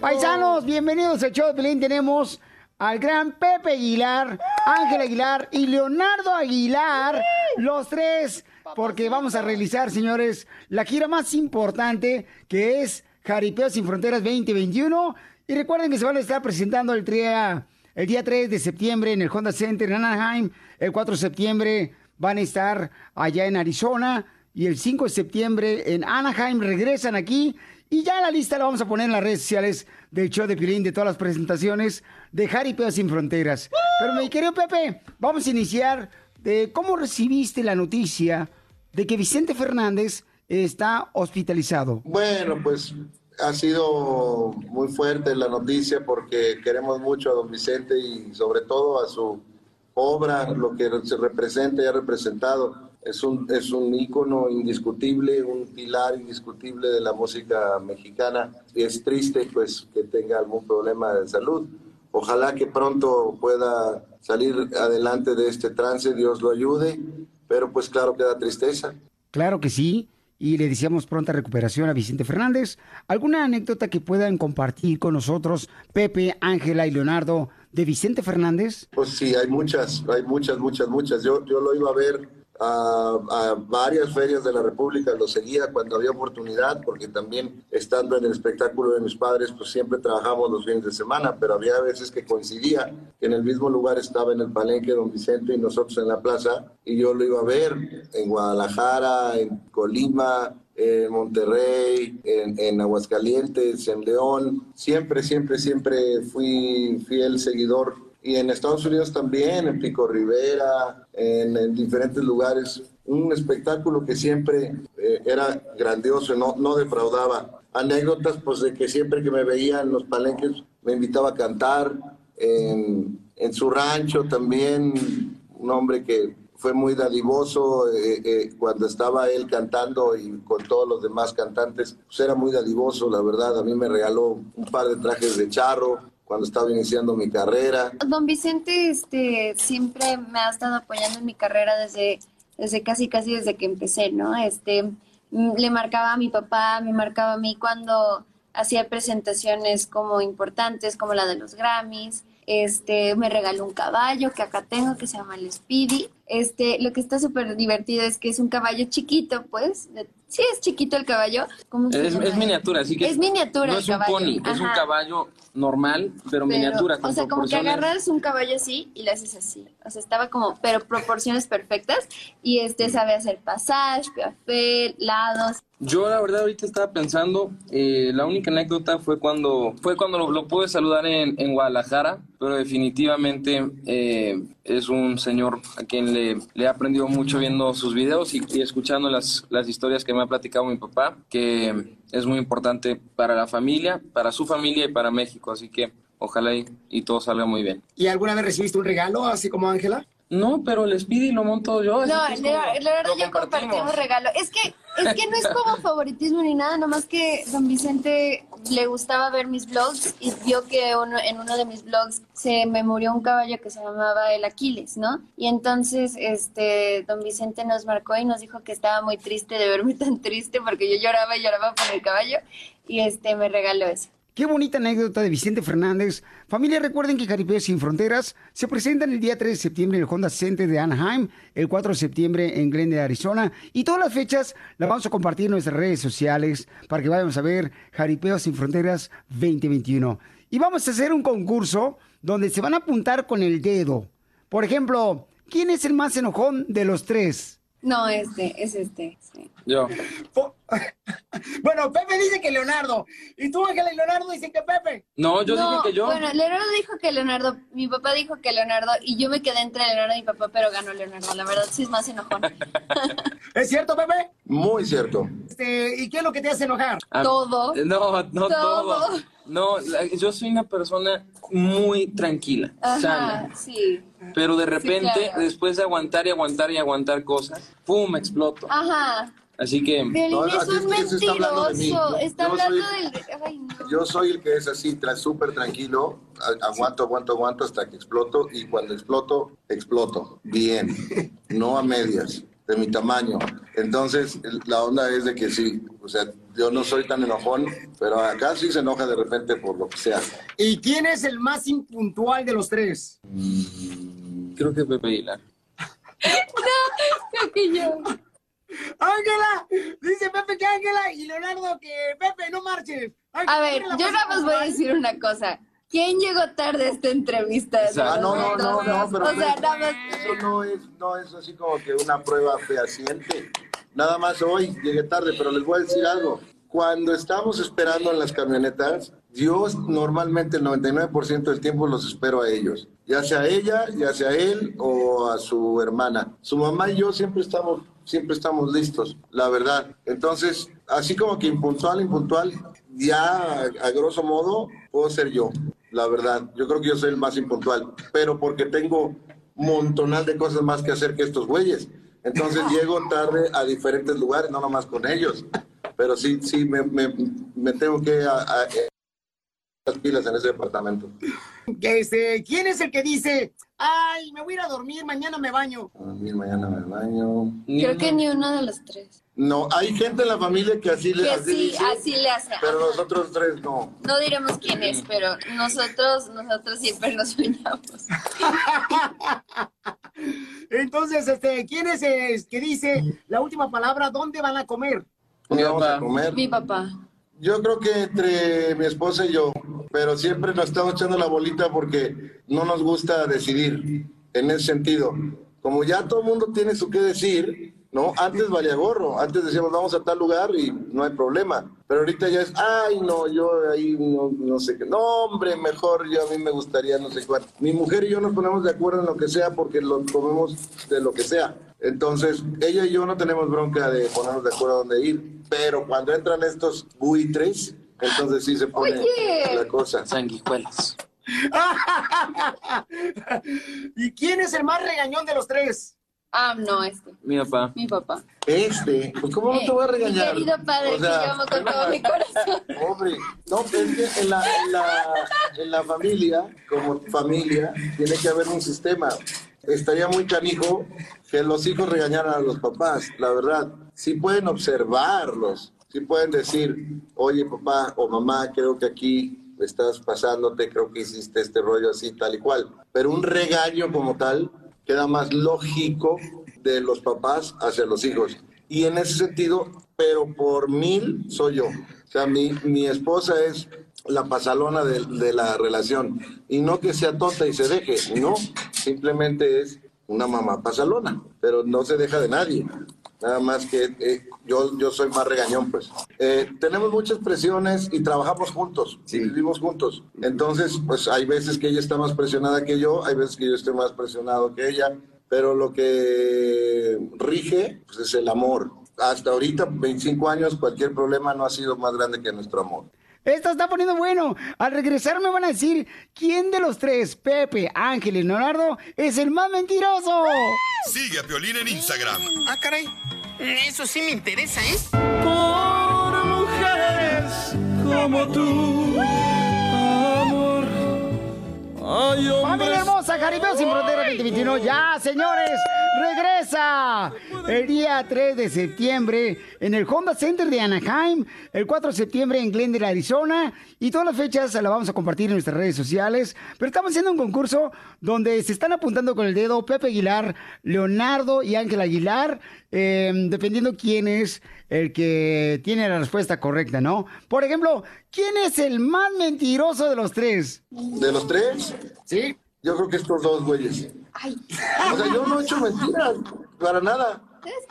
Paisanos, bienvenidos al show de Pelín. Tenemos al gran Pepe Aguilar, Ángel Aguilar y Leonardo Aguilar, los tres, porque vamos a realizar, señores, la gira más importante que es Jaripeo Sin Fronteras 2021. Y recuerden que se van a estar presentando el día, el día 3 de septiembre en el Honda Center en Anaheim. El 4 de septiembre van a estar allá en Arizona. Y el 5 de septiembre en Anaheim regresan aquí. Y ya la lista la vamos a poner en las redes sociales del show de Pilín, de todas las presentaciones de Jaripeo Sin Fronteras. Pero mi querido Pepe, vamos a iniciar de cómo recibiste la noticia de que Vicente Fernández está hospitalizado. Bueno, pues ha sido muy fuerte la noticia porque queremos mucho a don Vicente y sobre todo a su obra, lo que se representa y ha representado. Es un, es un ícono indiscutible, un pilar indiscutible de la música mexicana. Y es triste pues que tenga algún problema de salud. Ojalá que pronto pueda salir adelante de este trance, Dios lo ayude, pero pues claro que da tristeza. Claro que sí. Y le deseamos pronta recuperación a Vicente Fernández. ¿Alguna anécdota que puedan compartir con nosotros, Pepe, Ángela y Leonardo, de Vicente Fernández? Pues sí, hay muchas, hay muchas, muchas, muchas. Yo, yo lo iba a ver a, varias ferias de la República, lo seguía cuando había oportunidad, porque también estando en el espectáculo de mis padres, pues siempre trabajamos los fines de semana, pero había veces que coincidía que en el mismo lugar estaba en el palenque don Vicente y nosotros en la plaza, y yo lo iba a ver en Guadalajara, en Colima, en Monterrey, en, en Aguascalientes, en León. Siempre, siempre, siempre fui fiel seguidor y en Estados Unidos también, en Pico Rivera, en, en diferentes lugares. Un espectáculo que siempre eh, era grandioso, no, no defraudaba. Anécdotas, pues de que siempre que me veía en los palenques me invitaba a cantar. En, en su rancho también, un hombre que fue muy dadivoso eh, eh, cuando estaba él cantando y con todos los demás cantantes, pues era muy dadivoso, la verdad. A mí me regaló un par de trajes de charro, cuando estaba iniciando mi carrera. Don Vicente este, siempre me ha estado apoyando en mi carrera desde, desde casi casi desde que empecé, ¿no? Este, mm, le marcaba a mi papá, me marcaba a mí cuando hacía presentaciones como importantes, como la de los Grammys. Este, me regaló un caballo que acá tengo que se llama el Speedy. Este, lo que está súper divertido es que es un caballo chiquito, pues. sí, es chiquito el caballo. ¿Cómo se Es, llama? es miniatura, así que Es miniatura No el es un caballo. pony, es un caballo normal, pero, miniatura, o sea, como que agarras un caballo así y lo haces así. O sea, estaba como, pero proporciones perfectas. Y este sabe hacer passage, piafé, lados. Yo la verdad ahorita estaba pensando, eh, la única anécdota fue cuando fue cuando lo, lo pude saludar en, en Guadalajara, pero definitivamente eh, es un señor a quien le, le he aprendido mucho viendo sus videos y, y escuchando las, las historias que me ha platicado mi papá, que es muy importante para la familia, para su familia y para México, así que ojalá y, y todo salga muy bien. ¿Y alguna vez recibiste un regalo así como Ángela? No, pero el Speedy lo monto yo. No, la como- la verdad yo compartimos. compartimos regalo. Es que, es que no es como favoritismo ni nada, nomás que don Vicente le gustaba ver mis vlogs y vio que uno, en uno de mis vlogs se me murió un caballo que se llamaba el Aquiles, ¿no? Y entonces este don Vicente nos marcó y nos dijo que estaba muy triste de verme tan triste porque yo lloraba y lloraba por el caballo y este me regaló eso. Qué bonita anécdota de Vicente Fernández. Familia, recuerden que Jaripeo Sin Fronteras se presentan el día 3 de septiembre en el Honda Center de Anaheim, el 4 de septiembre en Glendale, Arizona. Y todas las fechas las vamos a compartir en nuestras redes sociales para que vayamos a ver Jaripeo Sin Fronteras 2021. Y vamos a hacer un concurso donde se van a apuntar con el dedo. Por ejemplo, ¿quién es el más enojón de los tres? No, este, es este. sí. Yo. Bueno, Pepe dice que Leonardo. Y tú, Ángela y Leonardo dicen que Pepe. No, yo No, dije que yo. Bueno, Leonardo dijo que Leonardo, mi papá dijo que Leonardo, y yo me quedé entre Leonardo y mi papá, pero ganó Leonardo. La verdad, sí es más enojón. ¿Es cierto, Pepe? Muy cierto. Este, ¿Y qué es lo que te hace enojar? Ah, Todo. No, no todo. Todo. No, la- yo soy una persona muy tranquila, sana. Ajá, sí. Pero de repente, claro. después de aguantar y aguantar y aguantar cosas, ¡pum! exploto. Ajá. Así que. Piolín No, es aquí un es que se está hablando de mí. mentiroso. Está Yo hablando soy- del... Ay, no. Yo soy el que es así, súper tranquilo, aguanto, aguanto, aguanto hasta que exploto y cuando exploto, exploto. Bien, no a medias, de mi tamaño. Entonces, la onda es de que sí, o sea, yo no soy tan enojón, pero acá sí se enoja de repente por lo que sea. ¿Y quién es el más impuntual de los tres? Creo que Pepe Aguilar. Creo que yo. Ángela, dice Pepe que Ángela y Leonardo que Pepe, no marches. Ángela, A ver, ¿quién es la yo más nada más voy a decir una cosa. ¿Quién llegó tarde a esta entrevista? Ah, no, no, no, no, pero O sea, nada más... eso no es, no es así como que una prueba fehaciente. Nada más hoy llegué tarde, pero les voy a decir algo. Cuando estamos esperando en las camionetas, yo normalmente el 99% del tiempo los espero a ellos. Ya sea ella, ya sea él o a su hermana. Su mamá y yo siempre estamos, siempre estamos listos, la verdad. Entonces, así como que impuntual, impuntual, ya a, grosso modo puedo ser yo, la verdad. Yo creo que yo soy el más impuntual, pero porque tengo montonal de cosas más que hacer que estos güeyes. Entonces llego tarde a diferentes lugares, no nomás con ellos. Pero sí, sí, me, me, me tengo que a, a- las pilas en ese departamento. Que este, ¿Quién es el que dice, ay, me voy a ir a dormir, mañana me baño? A mí mañana me baño. Creo que ni uno de los tres. No, hay gente en la familia que así le Que así sí, dice, así le hace. pero Ajá. nosotros tres no. No diremos quién es, pero nosotros, nosotros siempre nos soñamos. Entonces, este, ¿quién es el que dice la última palabra, dónde van a comer? ¿Dónde vamos a comer? Mi papá. Yo creo que entre mi esposa y yo, pero siempre nos estamos echando la bolita porque no nos gusta decidir en ese sentido. Como ya todo el mundo tiene su qué decir, ¿no? Antes valía gorro, antes decíamos vamos a tal lugar y no hay problema. Pero ahorita ya es, ay, no, yo ahí no, no sé qué. No, hombre, mejor yo a mí me gustaría no sé cuál. Mi mujer y yo nos ponemos de acuerdo en lo que sea porque lo comemos de lo que sea. Entonces, ella y yo no tenemos bronca de ponernos de acuerdo a dónde ir. Pero cuando entran estos buitres, entonces sí se pone Oye. la cosa. Sanguijuelas. ¿Y quién es el más regañón de los tres? Ah, no, este. Mi papá. Mi papá. Este, pues ¿cómo no te voy a Eh, regañar? Mi querido padre, O sea, que yo amo con todo mi corazón. Pobre. No, es que en la, en, la, en la familia, como familia, tiene que haber un sistema. Estaría muy canijo que los hijos regañaran a los papás, la verdad. Sí pueden observarlos, sí pueden decir, oye papá o mamá, creo que aquí estás pasándote, creo que hiciste este rollo así, tal y cual. Pero un regaño como tal queda más lógico de los papás hacia los hijos. Y en ese sentido, pero por mil soy yo. O sea, mi, mi esposa es la pasalona de, la relación. Y no que sea tonta y se deje, no. Simplemente es una mamá pasalona, pero no se deja de nadie. Nada más que eh, yo, yo soy más regañón, pues. Eh, tenemos muchas presiones y trabajamos juntos, y vivimos juntos. Entonces, pues hay veces que ella está más presionada que yo, hay veces que yo estoy más presionado que ella, pero lo que rige pues, es el amor. Hasta ahorita, 25 años, cualquier problema no ha sido más grande que nuestro amor. Esto está poniendo bueno. Al regresar me van a decir quién de los tres, Pepe, Ángel y Leonardo, es el más mentiroso. Sigue a Piolín en Instagram. Ah, caray. Eso sí me interesa, ¿eh? Por mujeres como tú. Ay, Familia hermosa, Jaripeo sin frontera 2021. Ya, señores, regresa el día 3 de septiembre en el Honda Center de Anaheim, el 4 de septiembre en Glendale, Arizona, y todas las fechas las vamos a compartir en nuestras redes sociales. Pero estamos haciendo un concurso donde se están apuntando con el dedo Pepe Aguilar, Leonardo y Ángel Aguilar, eh, dependiendo quién es el que tiene la respuesta correcta, ¿no? Por ejemplo, ¿quién es el más mentiroso de los tres? ¿De los tres? Sí. Yo creo que estos dos güeyes. Ay. O sea, yo no he hecho mentiras, para nada.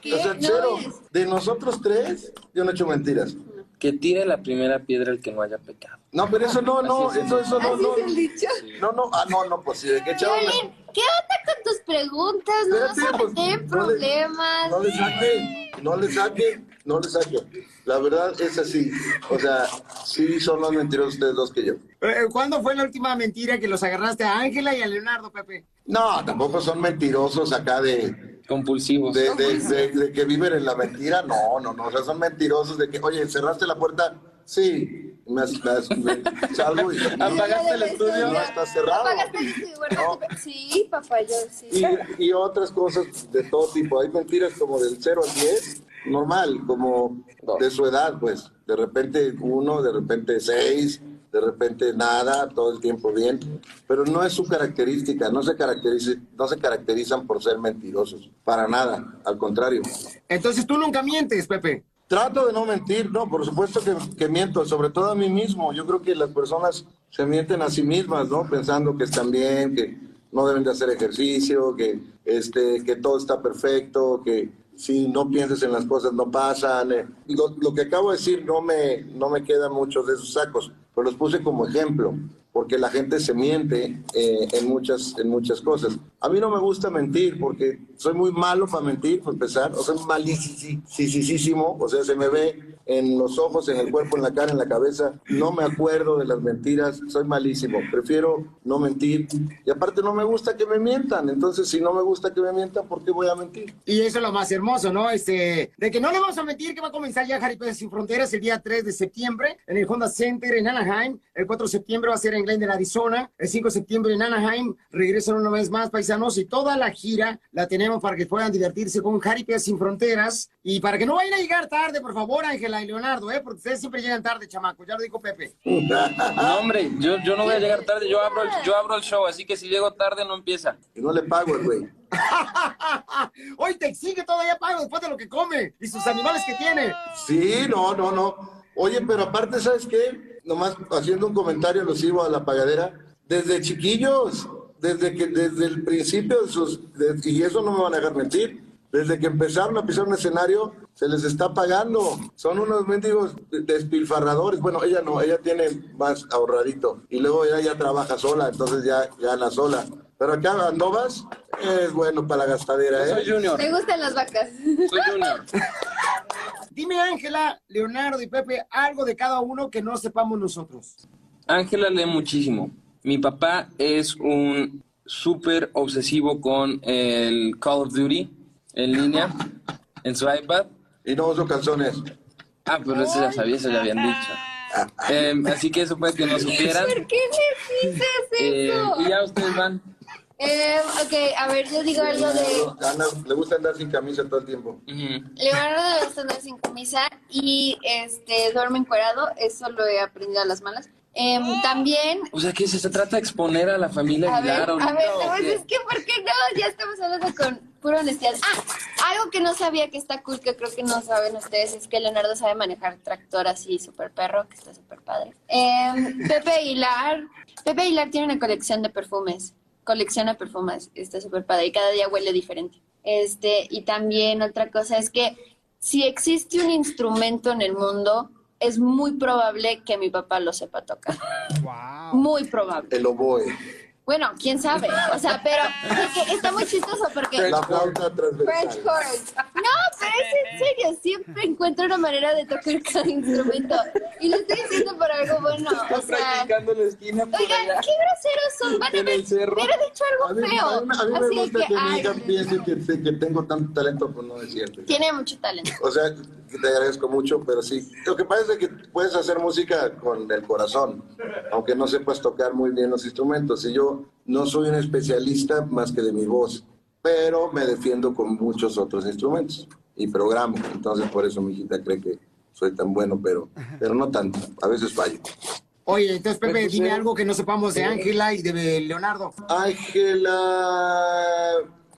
qué? O sea, No cero. es. De nosotros tres, yo no he hecho mentiras. Que tire la primera piedra el que no haya pecado. No, pero eso no, no, Así es el eso, eso no, Así no. es el dicho. No, no, ah, no, no, pues sí, de una- Violín, ¿qué onda con tus preguntas? No vas a Espérate, pues, problemas. No le saque, no le saque, no le saque. La verdad es así. O sea, sí son más mentirosos ustedes dos que yo. Eh, ¿Cuándo fue la última mentira que los agarraste a Ángela y a Leonardo, Pepe? No, tampoco son mentirosos acá de... Compulsivos. De, de- de- de que viven en la mentira, no, no, no. O sea, son mentirosos de que, oye, cerraste la puerta. Sí, me, me me- salgo y... ¿Apagaste el estudio? No, está cerrado. Apagaste el estudio, bueno, Sí, papá, yo sí. Y, y otras cosas de todo tipo. Hay mentiras como del 0 al 10, normal, como de su edad, pues. De repente uno, de repente seis, de repente nada, todo el tiempo bien. Pero no es su característica, no se, caracteriza, no se caracterizan por ser mentirosos, para nada, al contrario. Entonces tú nunca mientes, Pepe. Trato de no mentir, no, por supuesto que, que miento, sobre todo a mí mismo. Yo creo que las personas se mienten a sí mismas, ¿no? Pensando que están bien, que no deben de hacer ejercicio, que, este, que todo está perfecto, que si no piensas en las cosas no pasan. eh. Lo, lo que acabo de decir no me, no me quedan muchos de esos sacos, pero los puse como ejemplo, porque la gente se miente eh, en, muchas, en muchas cosas. A mí no me gusta mentir porque soy muy malo para mentir, por empezar, o sea, malísimo, o sea, se me ve en los ojos, en el cuerpo, en la cara, en la cabeza. No me acuerdo de las mentiras, soy malísimo. Prefiero no mentir. Y aparte no me gusta que me mientan. Entonces, si no me gusta que me mientan, ¿por qué voy a mentir? Y eso es lo más hermoso, ¿no? Este, de que no le vamos a mentir que va a comenzar ya Jaripeo Sin Fronteras el día 3 de septiembre en el Honda Center en Anaheim. El 4 de septiembre va a ser en Glendale, Arizona. El 5 de septiembre en Anaheim. Regresan una vez más, paisanos. Y toda la gira la tenemos para que puedan divertirse con Jaripeo Sin Fronteras. Y para que no vayan a llegar tarde, por favor, Ángela y Leonardo, ¿eh? Porque ustedes siempre llegan tarde, chamacos. Ya lo dijo Pepe. No, hombre, yo, yo no voy a llegar tarde, yo abro, el, yo abro el show, así que si llego tarde no empieza. Y no le pago el güey. Hoy te exige todavía pago después de lo que come y sus animales que tiene. Sí, no, no, no. Oye, pero aparte, ¿sabes qué? Nomás haciendo un comentario alusivo a la pagadera. Desde chiquillos, desde que desde el principio de sus de- y eso no me van a dejar mentir. Desde que empezaron a pisar un escenario, se les está pagando. Son unos mendigos despilfarradores. Bueno, ella no, ella tiene más ahorradito. Y luego ella ya trabaja sola, entonces ya gana sola. Pero acá Andovas es bueno para la gastadera, ¿eh? Soy Junior. Me gustan las vacas. Soy Junior. Dime, Ángela, Leonardo y Pepe, algo de cada uno que no sepamos nosotros. Ángela lee muchísimo. Mi papá es un súper obsesivo con el Call of Duty en línea, en su iPad. Y no uso calzones. Ah, pero eso ya sabía, eso ya habían dicho. Em, así que eso fue que no supieran. ¿Por qué me dices Eh, eso? y ya ustedes van. Eh, ok, a ver, yo digo algo de... Ana, le gusta andar sin camisa todo el tiempo. Leonardo le gusta andar sin camisa y este duerme encuerado, eso lo he aprendido a las malas. Em, también, O sea, que se, se trata de exponer a la familia a ver, Aguilar a ver, ¿o pues qué? es que ¿por qué no? Ya estamos hablando con pura honestidad. Ah, algo que no sabía que está cool, que creo que no saben ustedes, es que Leonardo sabe manejar tractor así, súper perro, que está súper padre. Em, Pepe Aguilar, Pepe Aguilar tiene una colección de perfumes, colecciona perfumes, está súper padre y cada día huele diferente. Este, y también otra cosa es que si existe un instrumento en el mundo, es muy probable que mi papá lo sepa tocar. Muy probable. El oboe. Bueno, quién sabe. O sea, pero porque está muy chistoso porque. La flauta French transversal. horns. No, pero es en serio. Siempre encuentro una manera de tocar cada instrumento. Y lo estoy diciendo por algo bueno. O sea. practicando en la esquina por Oigan, allá. qué groseros son. Van a ver. el cerro. Hubieran hecho A algo mí, feo. a mí- a mí me Así gusta que, que mi ay, hija piense que, que tengo tanto talento, pues no es cierto. tiene mucho talento. O sea, que te agradezco mucho, pero sí. Lo que pasa es que puedes hacer música con el corazón, aunque no sepas tocar muy bien los instrumentos. Y yo no soy un especialista más que de mi voz, pero me defiendo con muchos otros instrumentos y programo. Entonces, por eso mi hijita cree que soy tan bueno, pero, pero no tanto. A veces fallo. Oye, entonces, Pepe, Entonces, dime algo que no sepamos de eh, Ángela y de Leonardo. Ángela,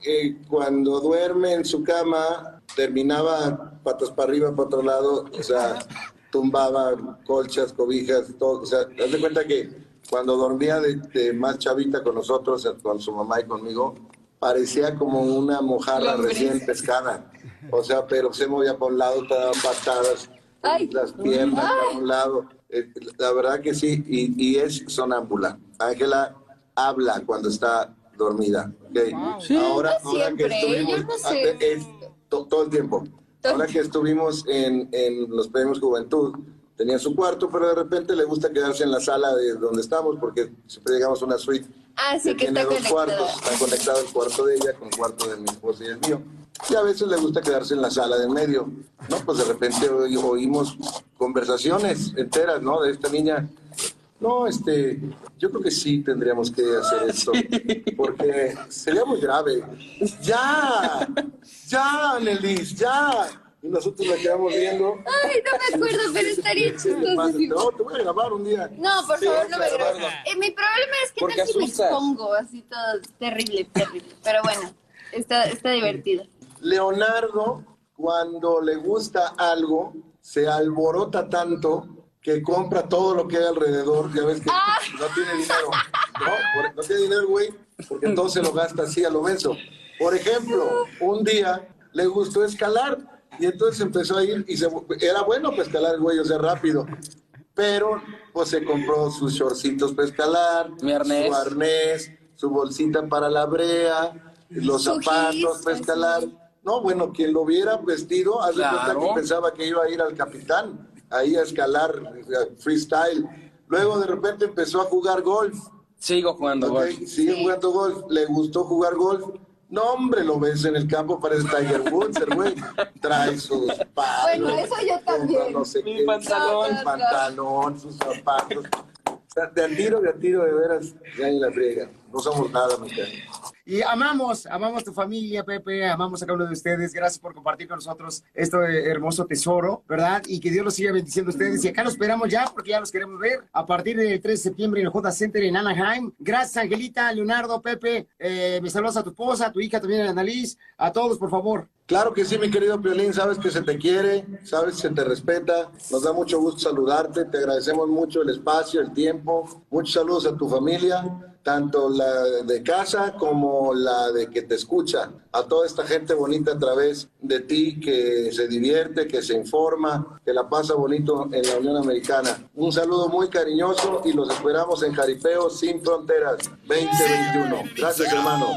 eh, cuando duerme en su cama, terminaba patas para arriba, para otro lado, o sea, tumbaba colchas, cobijas, todo. O sea, haz de cuenta que cuando dormía de, de más chavita con nosotros, con su mamá y conmigo, parecía como una mojarra recién pescada. O sea, pero se movía para un lado, te daba patadas, Ay. las piernas Ay. para un lado. Eh, La verdad que sí, y, y es sonámbula. Ángela habla cuando está dormida. ahora, No ahora que siempre, estuvimos, no sé. ah, es to- todo el tiempo. Ahora que estuvimos en, en los premios Juventud, tenía su cuarto, pero de repente le gusta quedarse en la sala de donde estamos, porque siempre llegamos a una suite Ah, sí, que tiene está dos cuartos, está conectado el cuarto de ella con el cuarto de mi esposa y el mío. Y a veces le gusta quedarse en la sala de en medio. No, pues de repente oí- oímos conversaciones enteras, ¿no? De esta niña. No, este, yo creo que sí tendríamos que hacer esto, porque sería muy grave. Ya, ya, Nelis, ya. Y nosotros la quedamos viendo. Ay, no me acuerdo, pero estaría chistosísimo. No, te voy a grabar un día. No, por Sí, favor, no me grabes. Eh, mi problema es que Porque tal si me expongo, así todo terrible, terrible. Pero bueno, está, está divertido. Leonardo, cuando le gusta algo, se alborota tanto que compra todo lo que hay alrededor. Ya ves que Ah. no tiene dinero. No, no tiene dinero, güey, porque todo se lo gasta así a lo menso. Por ejemplo, un día le gustó escalar y entonces empezó a ir y se, era bueno para escalar el güey, o sea, rápido. Pero pues se compró sus shortcitos para escalar, arnés. su arnés, su bolsita para la brea, los Su zapatos para escalar. No, bueno, quien lo hubiera vestido, haz de cuenta que pensaba que iba a ir al capitán, ahí a escalar freestyle. Luego de repente empezó a jugar golf. Sigo jugando golf. Sigue jugando golf. Le gustó jugar golf. No, hombre, lo ves en el campo, parece Tiger Woods, el güey. Trae sus palos. Bueno, eso yo también. No sé Mi qué, pantalón. su pantalón, sus zapatos. De a tiro, de a tiro, de veras, ya ni la friega. No somos nada, mi cara. Y amamos, amamos tu familia, Pepe, amamos a cada uno de ustedes. Gracias por compartir con nosotros este hermoso tesoro, ¿verdad? Y que Dios los siga bendiciendo a ustedes. Y acá los esperamos ya, porque ya los queremos ver a partir del 3 de septiembre en el J Center en Anaheim. Gracias, Angelita, Leonardo, Pepe. Eh, me saludas a tu esposa, a tu hija también, Annalise. A todos, por favor. Claro que sí, mi querido Piolín, sabes que se te quiere, sabes que se te respeta, nos da mucho gusto saludarte, te agradecemos mucho el espacio, el tiempo, muchos saludos a tu familia, tanto la de casa como la de que te escucha, a toda esta gente bonita a través de ti que se divierte, que se informa, que la pasa bonito en la Unión Americana. Un saludo muy cariñoso y los esperamos en Jaripeo Sin Fronteras 2021. Gracias, hermano.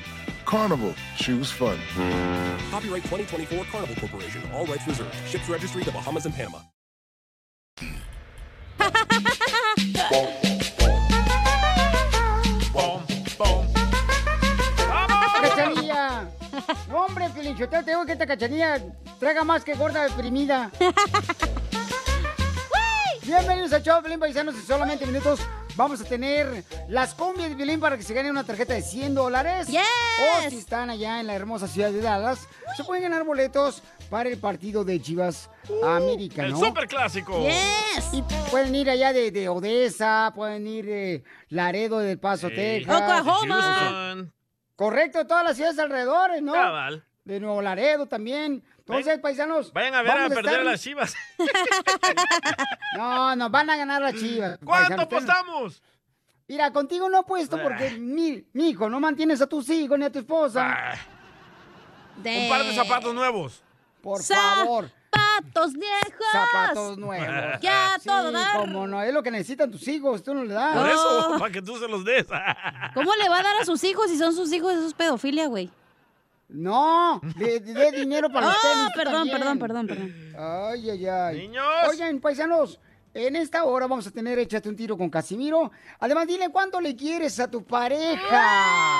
Carnival, choose fun. Copyright 2024 Carnival Corporation. All rights reserved. Ships registry the Bahamas and Panama. ¡Cachanilla! No, hombre, Pilinchotero, te digo que esta cachanilla traga más que gorda deprimida. Bienvenidos show de Piolín Paisanos. En solamente minutos vamos a tener las combias de Piolín para que se ganen una tarjeta de 100 dólares. O si están allá en la hermosa ciudad de Dallas, se pueden ganar boletos para el partido de Chivas América, El ¿no? superclásico. Y pueden ir allá de, de Odessa, pueden ir de Laredo del Paso, Sí. Texas. Oklahoma. Correcto, todas las ciudades alrededor, ¿no? Cabal. De Nuevo Laredo también. Entonces, paisanos. Vayan a ver a perder a estar- las chivas. No, no, van a ganar las chivas. ¿Cuánto apostamos? Mira, contigo no apuesto porque mi, mi hijo no mantienes a tus hijos ni a tu esposa. Un par de zapatos nuevos. Por favor. Zapatos viejos. Zapatos nuevos. Ya, Sí, todo dar. cómo no, es lo que necesitan tus hijos, tú no le das. Por eso, para que tú se los des. ¿Cómo le va a dar a sus hijos si son sus hijos? Eso es pedofilia, güey. No, de, de dinero para los Oh, tenis. perdón, también. perdón, perdón, perdón. Ay, ay, ay. Niños. Oigan, paisanos, en esta hora vamos a tener Échate un tiro con Casimiro. Además, dile cuánto le quieres a tu pareja.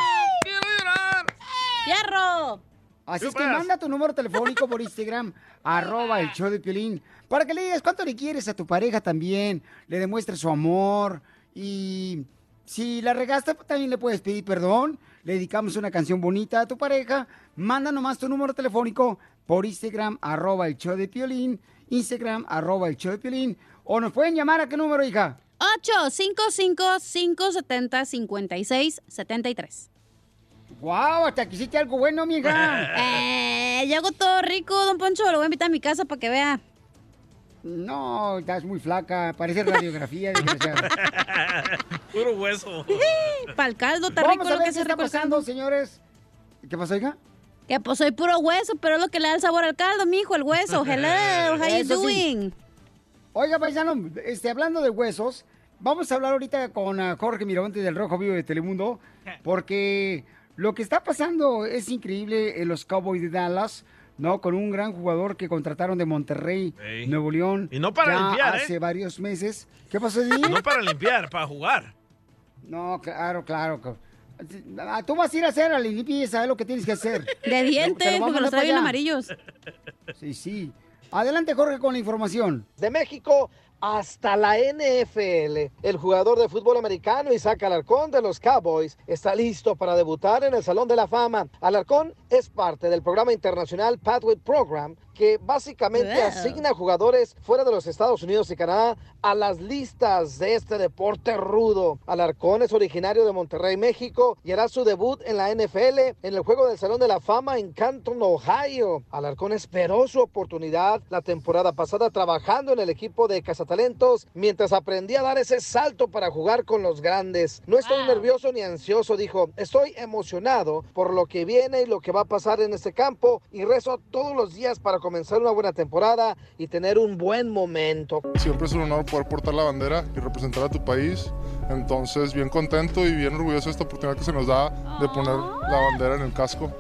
¡Fierro! Así es que manda tu número telefónico por Instagram, arroba el show de Piolín, para que le digas cuánto le quieres a tu pareja también, le demuestres su amor y si la regaste pues, también le puedes pedir perdón, le dedicamos una canción bonita a tu pareja, manda nomás tu número telefónico por Instagram, arroba el show de Piolín, Instagram, arroba el show de Piolín, o nos pueden llamar a qué número, hija. 855-570-5673. ¡Wow! Hasta que hiciste algo bueno, mija. Eh, yo hago todo rico, don Poncho. Lo voy a invitar a mi casa para que vea. No, estás muy flaca, parece radiografía, desgraciada. Puro hueso. Para el caldo, está Vamos rico a lo ver que qué se está pasando, señores. ¿Qué pasó, hija? Que pues soy puro hueso, pero es lo que le da el sabor al caldo, mijo, el hueso. Hello, how you Eso sí. doing? Oiga, paisano, este, hablando de huesos, vamos a hablar ahorita con ah, Jorge Miramonte del Rojo Vivo de Telemundo, porque lo que está pasando es increíble en los Cowboys de Dallas, ¿no? Con un gran jugador que contrataron de Monterrey, Ey. Nuevo León. Y no para ya limpiar, ¿eh? hace varios meses. ¿Qué pasó, Didi? No para limpiar, para jugar. No, claro, claro. Ah, Tú vas a ir a hacer a la limpia y sabes lo que tienes que hacer. De dientes, porque los trae bien amarillos. Sí, sí. Adelante, Jorge, con la información. De México hasta la NFL. El jugador de fútbol americano Isaac Alarcón de los Cowboys está listo para debutar en el Salón de la Fama. Alarcón es parte del programa internacional Pathway Program que básicamente Wow. asigna jugadores fuera de los Estados Unidos y Canadá a las listas de este deporte rudo. Alarcón es originario de Monterrey, México y hará su debut en la NFL en el juego del Salón de la Fama en Canton, Ohio. Alarcón esperó su oportunidad la temporada pasada trabajando en el equipo de cazatalentos mientras aprendía a dar ese salto para jugar con los grandes. No estoy nervioso ni ansioso, dijo. Estoy emocionado por lo que viene y lo que va a pasar en este campo y rezo todos los días para comenzar una buena temporada y tener un buen momento. Siempre es un honor poder portar la bandera y representar a tu país. Entonces, bien contento y bien orgulloso de esta oportunidad que se nos da de poner la bandera en el casco.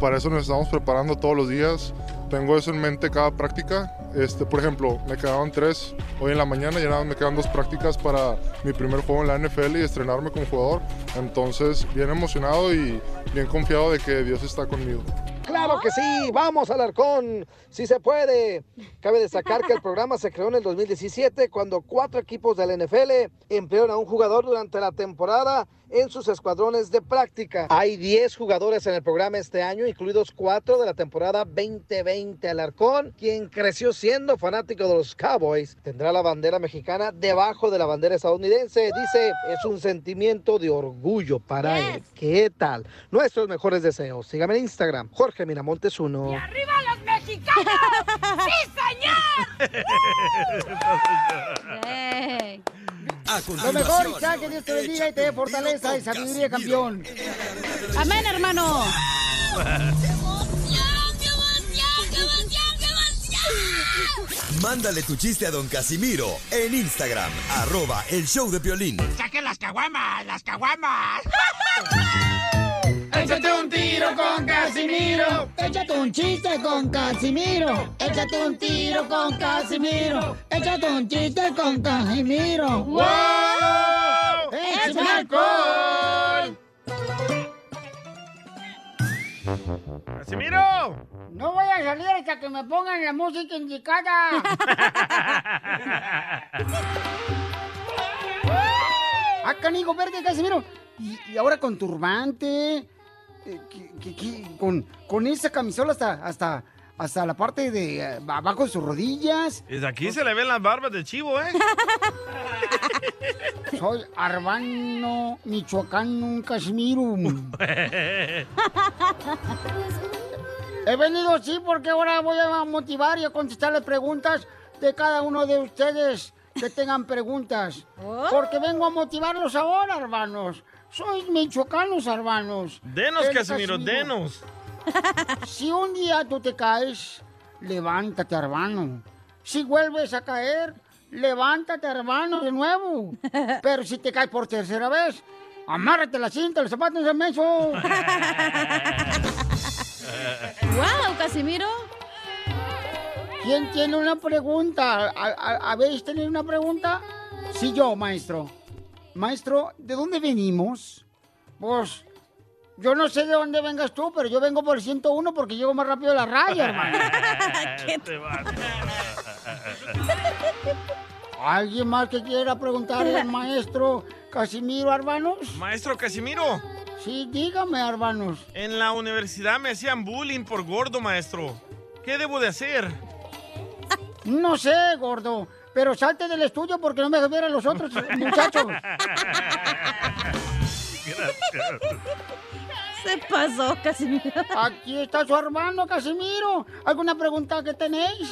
Para eso nos estamos preparando todos los días. Tengo eso en mente cada práctica. Este, por ejemplo, me quedaban tres hoy en la mañana y nada me quedan dos prácticas para mi primer juego en la NFL y estrenarme como jugador. Entonces, bien emocionado y bien confiado de que Dios está conmigo. Claro que sí, vamos Alarcón, si se puede. Cabe destacar que el programa se creó en el 2017 cuando cuatro equipos de la NFL emplearon a un jugador durante la temporada en sus escuadrones de práctica. Hay 10 jugadores en el programa este año, incluidos cuatro de la temporada 2020. Alarcón, quien creció siendo fanático de los Cowboys, tendrá la bandera mexicana debajo de la bandera estadounidense. Dice, es un sentimiento de orgullo para él. ¿Qué tal? Nuestros mejores deseos. Sígame en Instagram, Jorge Miramontes 1. ¡Arriba los mexicanos! ¡Sí, A Lo mejor, Isaac, que Dios te bendiga y te dé fortaleza y sabiduría, campeón. Amén, hermano. Mándale tu chiste a don Casimiro en Instagram, arroba el show de violín. ¡Saquen las caguamas! ¡Las caguamas! Échate un tiro con Casimiro. Échate un chiste con Casimiro. Échate un tiro con Casimiro. Échate un chiste con Casimiro. ¡Wow! ¡Échame alcohol! ¡Casimiro! No voy a salir hasta que me pongan la música indicada. ah, canigo verde, Casimiro. Y, y ahora con turbante. Eh, que- que- que- con, con esa camisola hasta, hasta, hasta la parte de eh, abajo de sus rodillas. Desde aquí se le ven las barbas de chivo, ¿eh? Soy Arbano, Michoacán, Casimiro. He venido, sí, porque ahora voy a motivar y a contestarle preguntas de cada uno de ustedes que tengan preguntas. Porque vengo a motivarlos ahora, hermanos. Soy michoacanos, hermanos. Denos, El Casimiro, denos. Si un día tú te caes, levántate, hermano. Si vuelves a caer, levántate, hermano, de nuevo. Pero si te caes por tercera vez, amárrate la cinta, los zapatos de menso. wow, Casimiro. ¿Quién tiene una pregunta? ¿Ha- ha- ¿Habéis tenido una pregunta? Sí, yo, maestro. Maestro, ¿de dónde venimos? Pues, yo no sé de dónde vengas tú, pero yo vengo por el 101 porque llego más rápido a la raya, hermano. Este. ¿Alguien más que quiera preguntarle al maestro Casimiro Arbanos? Maestro Casimiro. Sí, dígame, Arbanos. En la universidad me hacían bullying por gordo, maestro. ¿Qué debo de hacer? No sé, gordo, pero salte del estudio porque no me ver a los otros muchachos. Se pasó, Casimiro. Aquí está su hermano, Casimiro. ¿Alguna pregunta que tenéis?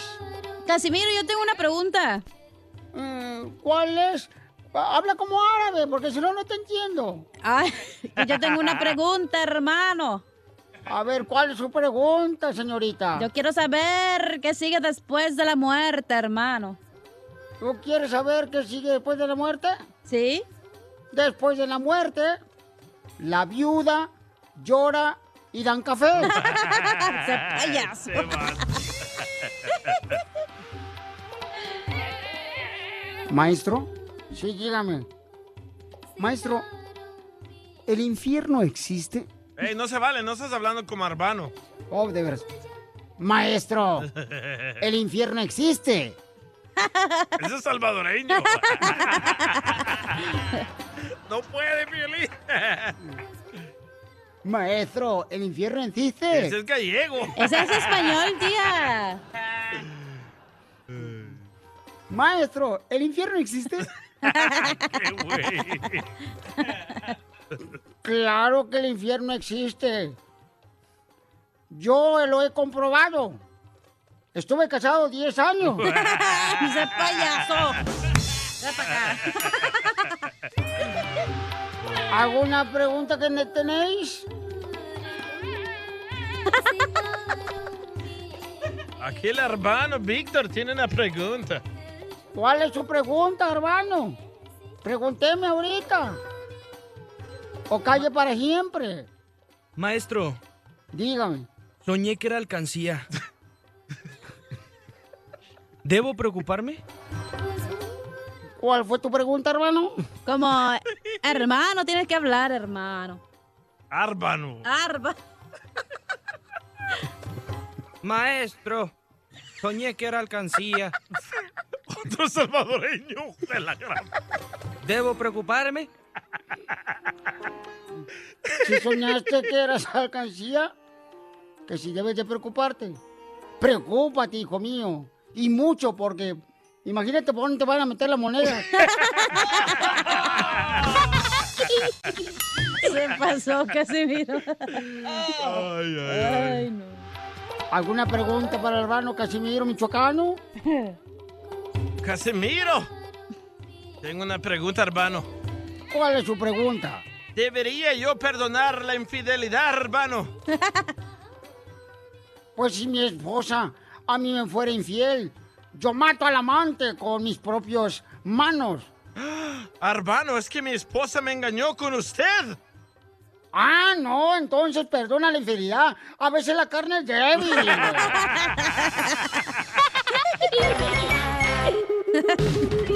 Casimiro, yo tengo una pregunta. Mm, ¿Cuál es? Habla como árabe, porque si no, no te entiendo. Ay, yo tengo una pregunta, hermano. A ver, ¿cuál es su pregunta, señorita? Yo quiero saber qué sigue después de la muerte, hermano. ¿Tú quieres saber qué sigue después de la muerte? Sí. Después de la muerte, la viuda llora y dan café. Payaso. Maestro, sí, dígame. Maestro, ¿el infierno existe? Ey, no se vale, no estás hablando como Arbano. Oh, de veras. Maestro, el infierno existe. Ese es salvadoreño. no puede, Piolín. Maestro, el infierno existe. Ese es gallego. Ese es español, tía. Maestro, ¿el infierno existe? Claro que el infierno existe. Yo lo he comprobado. Estuve casado 10 años. Ese payaso. Ven para acá. ¿Alguna pregunta que me tenéis? Aquí el hermano Víctor tiene una pregunta. ¿Cuál es su pregunta, hermano? Pregúnteme ahorita. O calle para siempre. Maestro, Dígame. soñé que era alcancía. ¿Debo preocuparme? ¿Cuál fue tu pregunta, hermano? Como, hermano, tienes que hablar, hermano. Árbano. Arba. Maestro, soñé que era alcancía. Otro salvadoreño de la gran. ¿Debo preocuparme? Si soñaste que eras alcancía, que si debes de preocuparte. Preocúpate, hijo mío. Y mucho, porque imagínate por dónde te van a meter la moneda. Se pasó, Casimiro. Ay, Ay, no. ¿Alguna pregunta para el hermano Casimiro Michoacano? Casimiro. Tengo una pregunta, hermano. ¿Cuál es su pregunta? ¿Debería yo perdonar la infidelidad, hermano? Pues si mi esposa a mí me fuera infiel, yo mato al amante con mis propias manos. Arbano, es que mi esposa me engañó con usted. Ah, no, entonces perdona la infidelidad. A veces la carne es débil.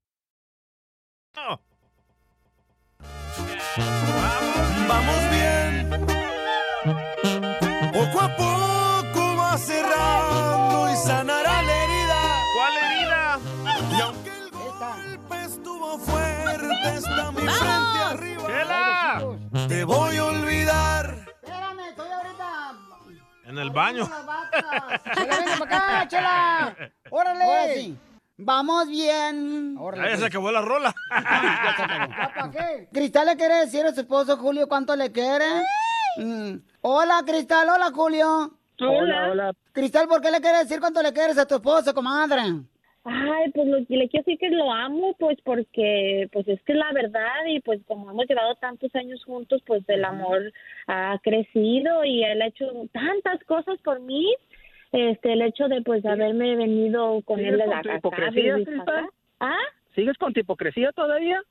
Vamos bien. Poco a poco va cerrando y sanará la herida. ¿Cuál herida? Y aunque el golpe estuvo fuerte, está mi frente arriba. ¡Chela! Te voy a olvidar. Espérame, estoy ahorita. En el baño. Chela, ven para chela. Órale. Ahora. Vamos bien. Ah, ya se acabó la rola. Cristal le quiere decir a su esposo Julio cuánto le quiere. Mm. Hola, Cristal. Hola, Julio. Hola, hola. Cristal, ¿por qué le quiere decir cuánto le quieres a tu esposo, comadre? Ay, pues lo que le quiero decir que lo amo, pues porque, pues es que es la verdad y pues como hemos llevado tantos años juntos, pues el amor ha crecido y él ha hecho tantas cosas por mí. Este, el hecho de pues haberme venido con él ¿Sigues de la casa. hipocresía? ¿Ah? ¿Sigues con tu hipocresía todavía?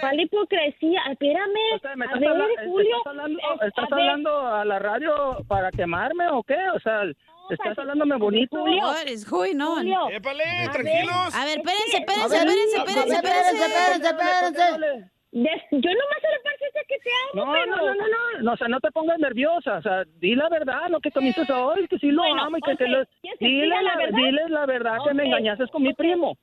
¿Cuál hipocresía? Espérame. ¿Me a estás, ver, habla- Julio. ¿estás hablando, es- estás a hablando a la radio para quemarme o qué? O sea, ¿estás hablándome bonito? Julio. What is going on? Julio. Épale, A tranquilos. A ver, espérense, A espérense, espérense, a espérense, espérense, espérense. Yo nomás le parece que te amo, No, pero... no, no, no, no, no, o sea, no te pongas nerviosa, o sea, di la verdad, lo que comienzas hoy, que sí lo Bueno, amo y que te lo... ¿quieres que Dile la la, verdad? diles la verdad que me engañaste con mi primo.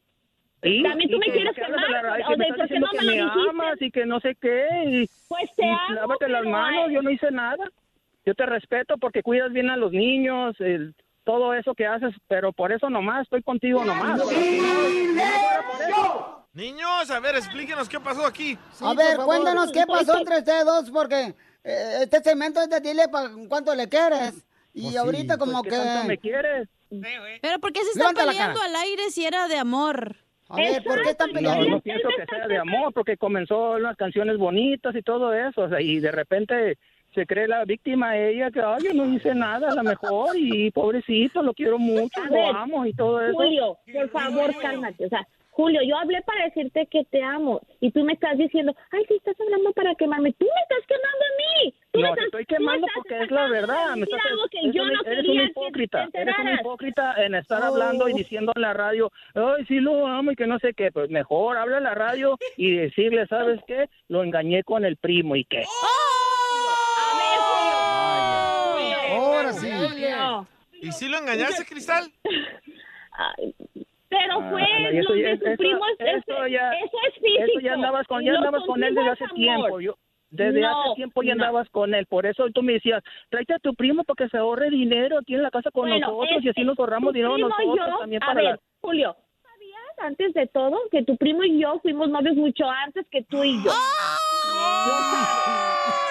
Sí, También tú me que- quieres quemar, o de por qué no me lo me dijiste. amas y que no sé qué, y, Pues te y amo, lávate las manos, yo no hice nada. Yo te respeto porque cuidas bien a los niños, el- todo eso que haces, pero por eso nomás, estoy contigo nomás. Niños, a ver, explíquenos qué pasó aquí. A ver, cuéntanos qué pasó entre ustedes dos, porque eh, este segmento es de dile pa- cuánto le quieres. Y Pues sí, ahorita como pues, que... ¿qué tanto me quieres? Pero ¿por qué se está Levanta peleando al aire si era de amor? A ver, ¿por qué están No, peleando? no pienso que sea de amor, porque comenzó unas canciones bonitas y todo eso, o sea, y de repente se cree la víctima ella, que, ay, yo no hice nada, a lo mejor, y pobrecito, lo quiero mucho, A lo ver, amo y todo eso. Julio, por favor, cálmate. O sea, Julio, yo hablé para decirte que te amo y tú me estás diciendo, ay, si estás hablando para quemarme. Tú me estás quemando a mí. Tú me No, te estás- estoy me quemando estás porque es la verdad. Me estás, algo que eres yo un- no eres un que hipócrita. te Eres un hipócrita en estar Oh. hablando y diciendo en la radio, ay, sí lo amo y que no sé qué. Pues mejor habla en la radio y decirle, ¿sabes qué? Lo engañé con el primo y qué. Ahora sí. ¿Y si lo engañaste, Cristal? Pero Ah, fue eso ya- de tu eso- primo, es- eso ya- eso es físico. Eso ya andabas con, ya Lo andabas con él desde es hace amor. tiempo. Yo, desde No, hace tiempo ya no. andabas con él. Por eso tú me decías, tráete a tu primo para que se ahorre dinero aquí en la casa con Bueno, nosotros y así nos ahorramos dinero nosotros yo- también a para ver, la... Julio, ¿sabías antes de todo que tu primo y yo fuimos novios mucho antes que tú y yo? ¡Le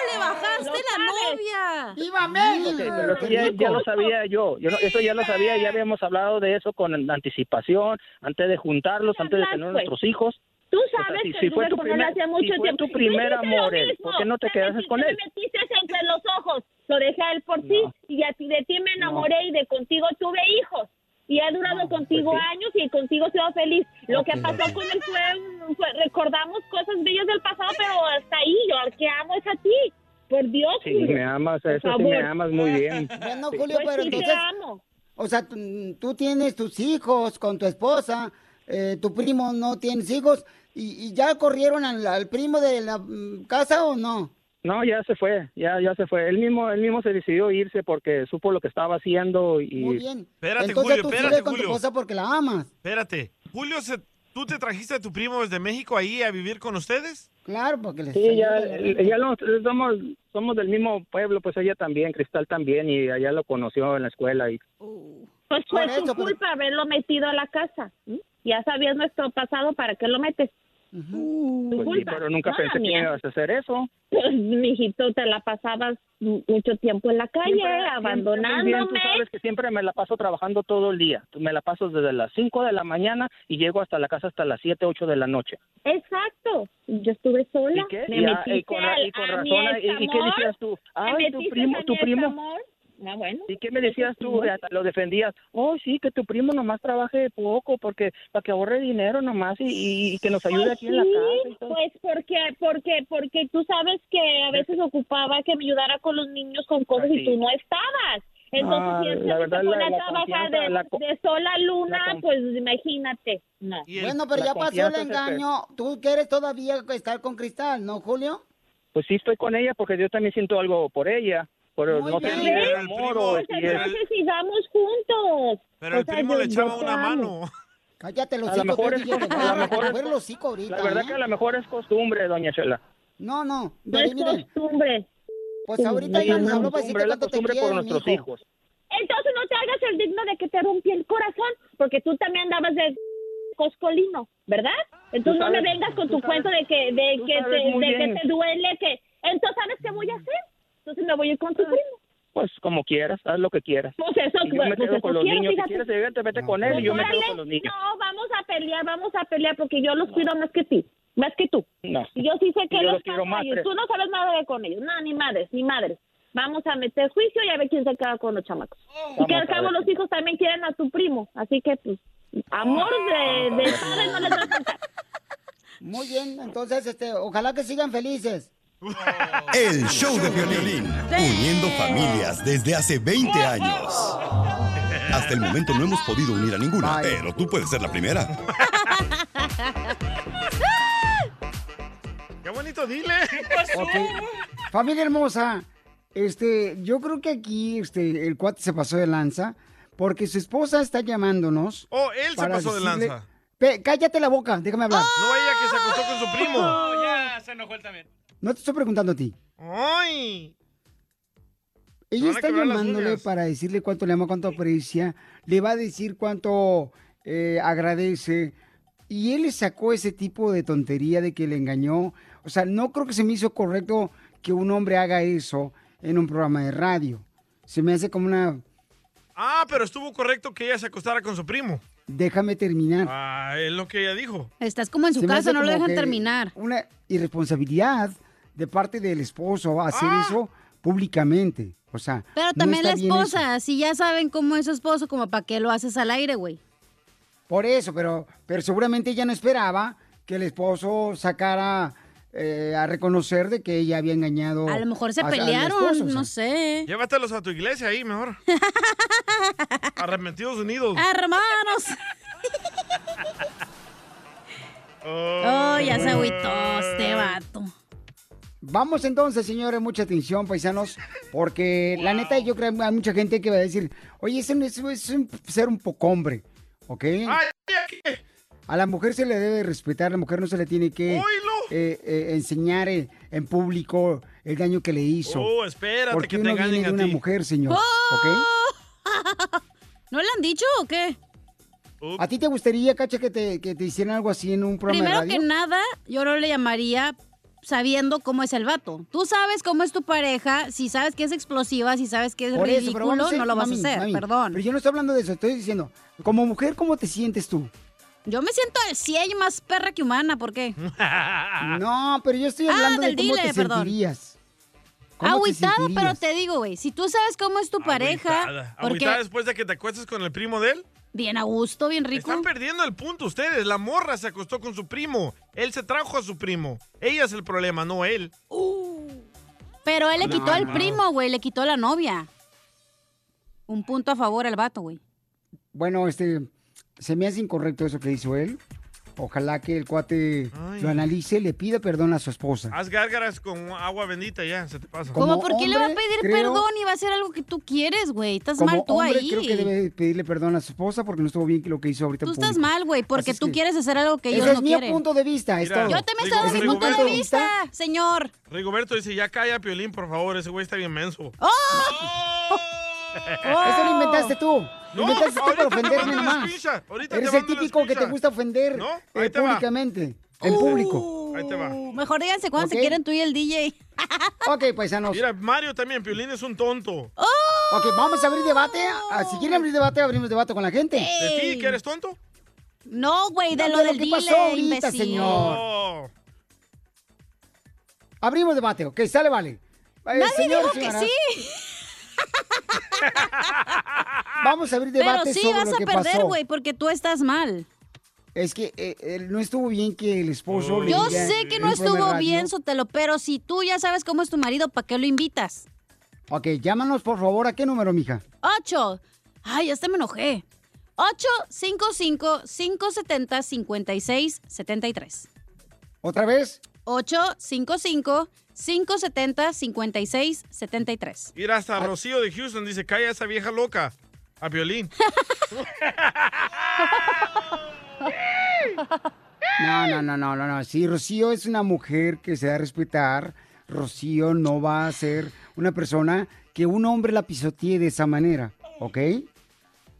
bajaste la novia! ¡Viva Ok, pero eso ya, ya lo sabía yo. Yo no- Eso ya lo sabía, ya habíamos hablado de eso con anticipación, antes de juntarlos, antes de tener pues. nuestros hijos. Tú O sea, sabes si- que si fue tu con primer- hace mucho si fue tiempo. tu primer amor. ¿por qué no te quedaste con metiste- él? Me metiste entre los ojos. Lo dejé a él por ti y a ti de ti me enamoré y de contigo tuve hijos. Y he durado contigo pues años y contigo he sido feliz. Lo que pasó con él fue, fue- recordamos cosas bellas del pasado, pero hasta ahí, yo al que amo es a ti. Por Dios, Sí, Julio. me amas, eso sí me amas muy bien. Bueno. Julio, Pues pero sí, te entonces... amo. O sea, tú, tienes tus hijos con tu esposa, eh, tu primo no tienes hijos, y, y ya corrieron al, al primo de la mm, casa o no? No, ya se fue, ya ya se fue. Él mismo él mismo se decidió irse porque supo lo que estaba haciendo y Muy bien. Espérate, Entonces Julio, tú espérate, con tu esposa porque la amas. Espérate. Julio, se- ¿tú te trajiste a tu primo desde México ahí a vivir con ustedes? Claro, porque les Sí, ya, ya lo- somos, somos del mismo pueblo, pues ella también, Cristal también, y allá lo conoció en la escuela. y Pues fue su culpa haberlo metido a la casa. Ya sabías nuestro pasado, ¿para qué lo metes? Tu Pues sí, pero nunca pensé la que mía. ibas a hacer eso. Pues, mijito, te la pasabas mu- mucho tiempo en la calle, Siempre- siempre abandonándome. Tú sabes que siempre me la paso trabajando todo el día. Me la paso desde las 5 de la mañana y llego hasta la casa hasta las 7, 8 de la noche. Exacto. Yo estuve sola. ¿Y qué? Me Y, metiste y con, y con razón, ¿y, qué decías tú? me Ay, tu primo, tu primo. Ah, bueno. ¿Y qué me decías tú? Hasta lo defendías. Oh, sí, que tu primo nomás trabaje poco porque para que ahorre dinero nomás y, que nos ayude Pues aquí en la casa. y todo. Pues porque, porque, porque tú sabes que a veces ocupaba que me ayudara con los niños con cosas y tú no estabas. Entonces, Ah, si él la se verdad, pone la- a la trabajar de, la de sola luna, pues imagínate. No. Bueno, pero ya pasó el confianza es el- engaño. ¿Tú quieres todavía estar con Cristal, no, Julio? Pues sí estoy con ella porque yo también siento algo por ella. Pero Muy no sé si es Pero amor o Pues si sigamos juntos. Pero el O sea, primo le echaba te una amo. mano. Cállate los A lo mejor es a lo mejor es- el hocico ahorita, La verdad ¿eh? que a lo mejor es costumbre, doña Chela. No, no. No es Mire, costumbre. Pues ahorita ya nos habló para decirte cuánto te costumbre por quiere, nuestros hijos. Entonces no te hagas el digno de que te rompí el corazón, porque tú también andabas de coscolino, ¿verdad? Entonces Tú no me sabes- vengas con tu cuento de que de que sabes te, de que te duele, que entonces sabes qué voy a hacer. Entonces me voy a ir con tu primo. Pues como quieras, haz lo que quieras. Pues eso, Y yo me pues quedo con los quiero, niños. Si quieres vete, vete con él y yo me quedo con los niños. No, vamos a pelear, vamos a pelear porque yo los cuido más que ti, más que tú. No. Y yo sí sé que Yo los los quiero más, ellos. pero- Tú no sabes nada de con ellos, nada, ni madres, ni madres. Vamos a meter juicio y a ver quién se queda con los chamacos. y que al cabo los hijos también quieren a tu primo, así que pues amor de, de padre no les va a faltar. Muy bien, entonces, este, ojalá que sigan felices. El show de violín, uniendo familias desde hace 20 años. Hasta el momento no hemos podido unir a ninguna, pero tú puedes ser la primera. Qué bonito, dile. Familia hermosa, este, yo creo que aquí este, el cuate se pasó de lanza porque su esposa está llamándonos. Oh, él se pasó de lanza. Pe- cállate la boca, déjame hablar. No ella que se acostó con su primo. No, ya se enojó él también. No te estoy preguntando a ti. ¡Ay! Ella está llamándole para decirle cuánto le ama, cuánto aprecia, le va a decir cuánto eh, agradece. Y él le sacó ese tipo de tontería de que le engañó. O sea, no creo que se me hizo correcto que un hombre haga eso en un programa de radio. Se me hace como una... Ah, pero estuvo correcto que ella se acostara con su primo. Déjame terminar. Ah, es lo que ella dijo. Estás como en su Se casa, no lo dejan terminar. Una irresponsabilidad de parte del esposo hacer Ah. eso públicamente. O sea, Pero no también la esposa, si ya saben cómo es su esposo, como para qué lo haces al aire, güey. Por eso, pero, pero seguramente ella no esperaba que el esposo sacara eh, a reconocer de que ella había engañado. A lo mejor se a- pelearon, esposo, o sea. no sé. Llévatelos a tu iglesia ahí mejor. Arrepentidos Unidos. Hermanos. Oh, ya se agüitó este vato. Vamos entonces, señores, mucha atención, paisanos, porque la neta yo creo que hay mucha gente que va a decir, oye, ese es, es un ser un poco hombre, ¿ok? A la mujer se le debe respetar, a la mujer no se le tiene que eh, eh, enseñar eh, en público el daño que le hizo. Oh, espérate porque que te uno engañen viene de a una ti. mujer, señor, ¿ok? ¿No le han dicho o qué? ¿A ti te gustaría, Cacha, que te, que te hicieran algo así en un programa Primero de que radio? nada, yo no le llamaría sabiendo cómo es el vato. Tú sabes cómo es tu pareja, si sabes que es explosiva, si sabes que es Por eso, ridículo, pero vamos a no lo vas mami, a hacer, mami, perdón. Pero yo no estoy hablando de eso, estoy diciendo, como mujer, ¿cómo te sientes tú? Yo me siento al 100 más perra que humana, ¿por qué? No, pero yo estoy Ah, hablando del de cómo dile, te perdón. sentirías. ¿Cómo te Agüitada, pero sentirías? te digo, güey, si tú sabes cómo es tu pareja, Agüitada. porque Agüitada después de que te acuestes con el primo de él. Bien a gusto, bien rico. Están perdiendo el punto ustedes. La morra se acostó con su primo. Él se trajo a su primo. Ella es el problema, no él. Pero él le No, quitó al no. primo, güey, le quitó a la novia. Un punto a favor al vato, güey. Bueno, este, se me hace incorrecto eso que hizo él. Ojalá que el cuate Ay. lo analice, le pida perdón a su esposa. Haz gárgaras con agua bendita ya, se te pasa. ¿Cómo por qué le va a pedir creo- perdón y va a hacer algo que tú quieres, güey? Estás Como mal tú hombre, ahí. creo que debe pedirle perdón a su esposa porque no estuvo bien lo que hizo ahorita. Tú estás público. mal, güey, porque Así tú que- quieres hacer algo que ellos Ese no es mi quieren. punto de vista, Mira. Yo también estoy de mi punto de vista, señor. Rigoberto dice, ya calla Piolín, por favor. Ese güey está bien menso. ¡Oh! Eso lo inventaste tú. Lo No, inventaste tú ahorita para ofenderme ahorita Eres te el típico que te gusta ofender eh, públicamente, en público. Ahí te va. Uh, Mejor díganse cuando Ok. se quieren tú y el DJ. Ok, paisanos. Mira, Mario también, Piolín es un tonto. Ok, vamos a abrir debate. Ah, Si quieren abrir debate, abrimos debate con la gente. ¿De ti, que eres tonto? No, güey, de No, lo de del dile, pasó ahorita, imbécil. señor. Oh. Abrimos debate, ok, sale, vale. Eh, Nadie dijo que sí. Vamos a abrir Pero debate sí sobre vas lo a perder, güey, porque tú estás mal. Es que eh, no estuvo bien que el esposo le Yo sé que no estuvo bien, Sotelo, pero si tú ya sabes cómo es tu marido, ¿para qué lo invitas? Ok, llámanos por favor. ¿A qué número, mija? 8. Ay, hasta me enojé. 855-570-5673. ¿Otra vez? 855-570-5673. Ir hasta Rocío de Houston dice, calla esa vieja loca. A Piolín. No, no, no, no, no, no. Si Rocío es una mujer que se da a respetar, Rocío no va a ser una persona que un hombre la pisotee de esa manera, ¿ok?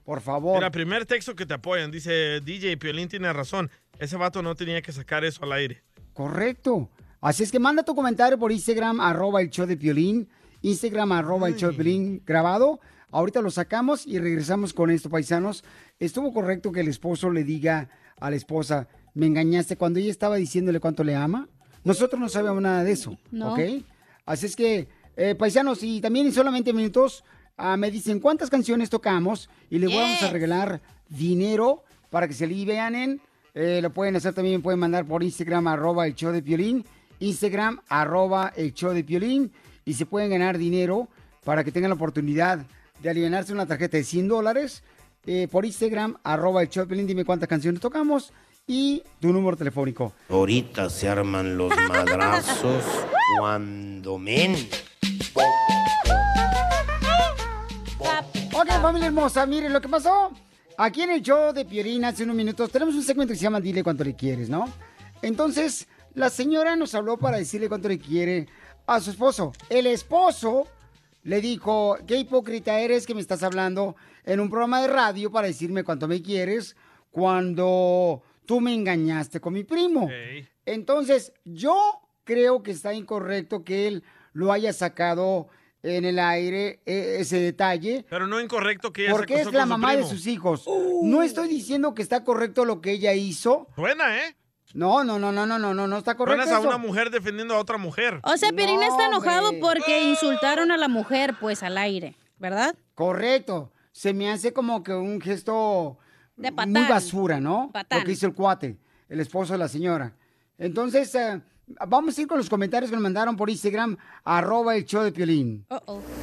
Por favor. Mira, primer texto que te apoyan, dice DJ Piolín tiene razón. Ese vato no tenía que sacar eso al aire. Correcto. Así es que manda tu comentario por Instagram, arroba el show de Piolín. Instagram, arroba el show de Piolín grabado. Ahorita lo sacamos y regresamos con esto, paisanos. Estuvo correcto que el esposo le diga a la esposa, me engañaste cuando ella estaba diciéndole cuánto le ama. Nosotros no sabemos nada de eso, No. ¿ok? Así es que, eh, paisanos, y también en solamente minutos ah, me dicen cuántas canciones tocamos y le vamos a regalar dinero para que se alivianen. Eh, lo pueden hacer también, pueden mandar por Instagram, arroba el show de Piolín. Instagram, arroba el show de Piolín. Y se pueden ganar dinero para que tengan la oportunidad de aliviarse una tarjeta de 100 dólares. eh, por Instagram, arroba el show de Piolín. Dime cuántas canciones tocamos y tu número telefónico. Ahorita se arman los madrazos cuando men. Ok, familia hermosa, miren lo que pasó. Aquí en el show de Piolín hace unos minutos tenemos un segmento que se llama Dile cuánto le quieres, ¿no? Entonces, la señora nos habló para decirle cuánto le quiere a su esposo. El esposo le dijo, qué hipócrita eres que me estás hablando en un programa de radio para decirme cuánto me quieres cuando tú me engañaste con mi primo. Entonces, yo creo que está incorrecto que él lo haya sacado en el aire eh, ese detalle. Pero no incorrecto que ella Porque se es la mamá de sus hijos. No estoy diciendo que está correcto lo que ella hizo. Buena, ¿eh? No, no, no, no, no, no, no, no está correcto. Buenas a eso. una mujer defendiendo a otra mujer. O sea, Piolín está enojado porque insultaron a la mujer, pues, al aire, ¿verdad? Correcto. Se me hace como que un gesto De muy patán. basura, ¿no? Patán. Lo que hizo el cuate, el esposo de la señora. Entonces, eh, vamos a ir con los comentarios que nos mandaron por Instagram, arroba el show de Piolín.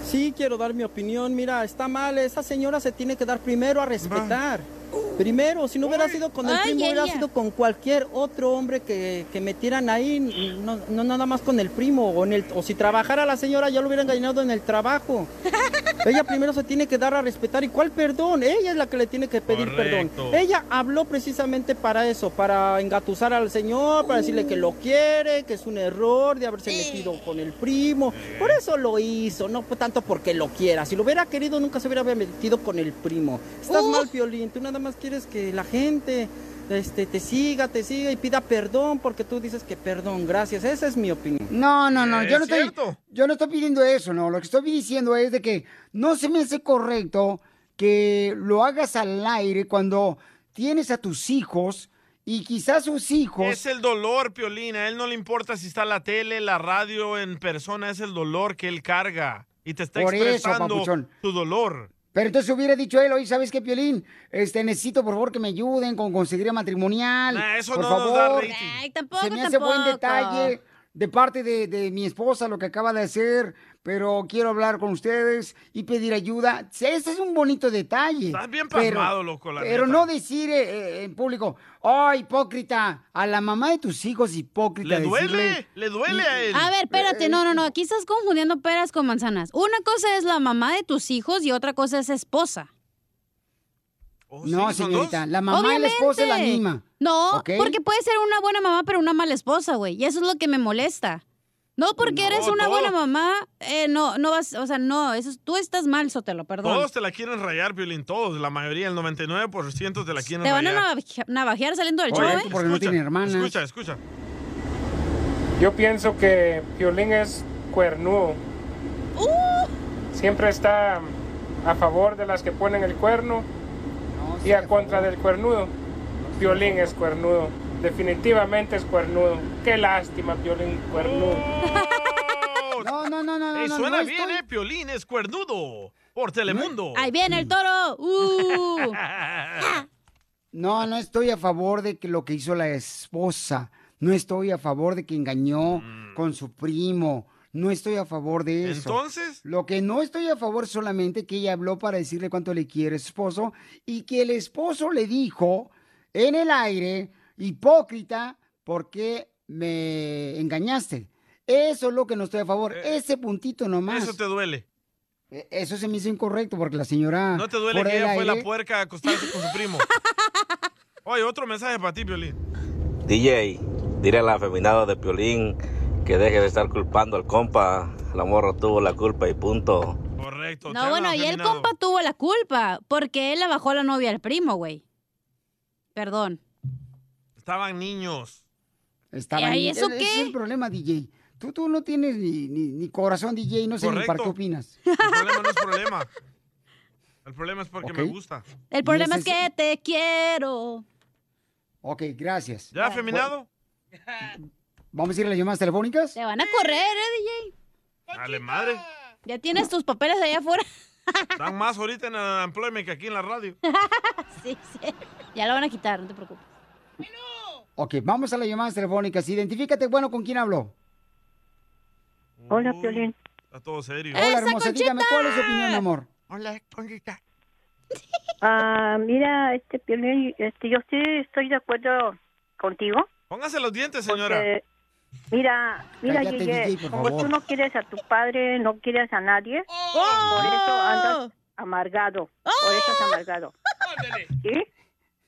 Sí, quiero dar mi opinión. Mira, está mal. Esa señora se tiene que dar primero a respetar. Primero, si no hubiera sido con el primo, hubiera sido con cualquier otro hombre que, que metieran ahí, no, no nada más con el primo. O, en el, o si trabajara la señora, ya lo hubieran engañado en el trabajo. Ella primero se tiene que dar a respetar. ¿Y cuál perdón? Ella es la que le tiene que pedir Correcto. perdón. Ella habló precisamente para eso, para engatusar al señor, para decirle que lo quiere, que es un error de haberse metido con el primo. Por eso lo hizo, no tanto porque lo quiera. Si lo hubiera querido, nunca se hubiera metido con el primo. Estás mal, Piolín. Tú nada más quieres que la gente este, te siga, te siga y pida perdón porque tú dices que perdón. Gracias. Esa es mi opinión. No, no, no, yo no, estoy, yo no estoy pidiendo eso, no. Lo que estoy diciendo es de que no se me hace correcto que lo hagas al aire cuando tienes a tus hijos y quizás sus hijos... Es el dolor, Piolín. A él no le importa si está la tele, la radio, en persona. Es el dolor que él carga. Y te está Por eso, expresando papuchón. tu dolor. Pero entonces hubiera dicho él, oye, ¿sabes qué, Piolín? Este, necesito, por favor, que me ayuden con conseguir matrimonial. Nah, eso por no favor. nos da rating. Ay, tampoco, Se me hace buen tampoco. detalle de parte de, de mi esposa lo que acaba de hacer, pero quiero hablar con ustedes y pedir ayuda. Ese es un bonito detalle. Estás bien pero- pasmado, loco, la Pero neta. no decir eh, eh, en público, oh, hipócrita, a la mamá de tus hijos hipócrita. Le duele, decirle- le duele a él. A ver, espérate, no, no, no, aquí estás confundiendo peras con manzanas. Una cosa es la mamá de tus hijos y otra cosa es esposa. No, señorita, la mamá y la esposa es la misma. No, porque puede ser una buena mamá, pero una mala esposa, güey. Y eso es lo que me molesta. No porque eres una todo. buena mamá, eh, no, no vas, o sea, no, eso es- tú estás mal, Sotelo, perdón. Todos te la quieren rayar, Piolín. Todos. La mayoría, el 99% te la quieren Te van a rayar. navaje- navajear saliendo del show, ¿eh? Escucha, Escucha, escucha. Yo pienso que Piolín es cuernudo. Siempre está a favor de las que ponen el cuerno y a contra del cuernudo. Piolín es cuernudo. Definitivamente es cuernudo. Qué lástima, Piolín cuernudo. No, no, no, no, Ey, no, suena no bien, estoy- ¿eh? Piolín es cuernudo. Por Telemundo. Ahí viene el toro. Uh. No, no estoy a favor de que lo que hizo la esposa. No estoy a favor de que engañó con su primo. No estoy a favor de eso. ¿Entonces? Lo que no estoy a favor solamente que ella habló para decirle cuánto le quiere a su esposo y que el esposo le dijo en el aire, hipócrita, ¿por qué me engañaste? Eso es lo que no estoy a favor. Ese puntito nomás. Eh, Eso te duele. E- Eso se me hizo incorrecto porque la señora... ¿No te duele que ella fue la puerca a acostarse con su primo? Oye, otro mensaje para ti, Piolín. DJ, dile a la afeminada de Piolín que deje de estar culpando al compa. La morra tuvo la culpa y punto. Correcto. No, bueno, y el compa tuvo la culpa porque él le bajó la novia al primo, güey. Perdón. Estaban niños. Estaba ¿Y eso qué? es el problema, DJ. Tú, tú no tienes ni, ni- ni corazón, DJ, no sé ni para Correcto. qué opinas. El problema no es problema. El problema es porque me gusta. El problema es que te quiero. Ok, gracias. ¿Ya afeminado? ¿Vamos a ir a las llamadas telefónicas? Te van a correr, ¿eh, DJ? Dale madre. Ya tienes tus papeles allá afuera. Dan más ahorita en el employment que aquí en la radio. sí, sí. Ya lo van a quitar, no te preocupes. Ok, vamos a las llamadas telefónicas. Identifícate, bueno, ¿con quién hablo? Hola, Piolín. Está todo serio. Hola, hermosa, dígame, ¿cuál es su opinión, amor? Hola, Conchita. Ah, mira, este Piolín, este, yo sí estoy de acuerdo contigo. Póngase los dientes, señora. porque, mira, mira, Cállate, DJ, como favor. tú no quieres a tu padre, no quieres a nadie, por eso andas amargado, por eso es amargado. ¿Sí?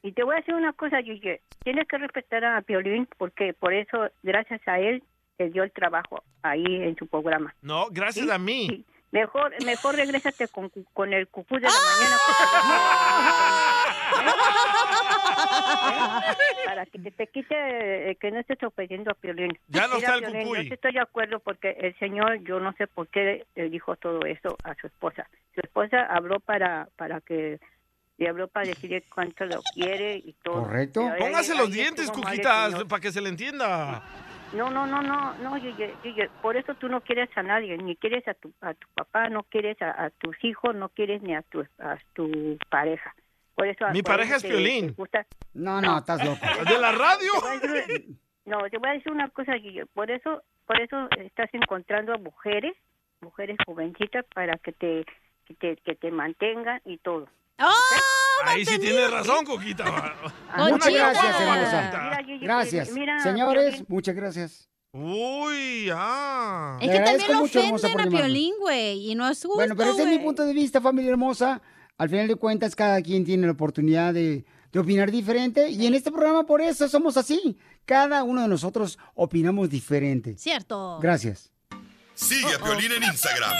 Y te voy a decir una cosa, Yeye, tienes que respetar a Piolín porque por eso, gracias a él, te dio el trabajo ahí en su programa. No, gracias a mí. Mejor, mejor regrésate con, con el cucú de la mañana. porque- Para que te, te quite, eh, que no estés ofendiendo a Piolín. Ya no está el Piolín, cucuy. Yo estoy de acuerdo porque el señor, yo no sé por qué le dijo todo eso a su esposa. Su esposa habló para, para que, le habló para decirle cuánto lo quiere y todo. Correcto. Póngase los dientes, mal el Cuquita, señor. para que se le entienda. No, no, no, no, no, Yeye, Yeye, por eso tú no quieres a nadie, ni quieres a tu, a tu papá, no quieres a, a tus hijos, no quieres ni a tu, a tu pareja. Por eso, Mi por pareja eso es gusta- No, no, estás loco. ¿De la radio? Te voy a decir- No, te voy a decir una cosa, Guille. Por eso, por eso estás encontrando a mujeres, mujeres jovencitas para que te, que te, que te mantengan y todo. Ahí sí tiene razón, Coquita. Muchas gracias, hermosa. Gracias. mira, Señores, muchas gracias. Uy, ah. Es que también lo ofenden a. Piolín, güey, y no es justo, Bueno, pero ese es mi punto de vista, familia hermosa. Al final de cuentas, cada quien tiene la oportunidad de, de opinar diferente. Y en este programa, por eso somos así. Cada uno de nosotros opinamos diferente. Cierto. Gracias. Sigue a Piolín en Instagram.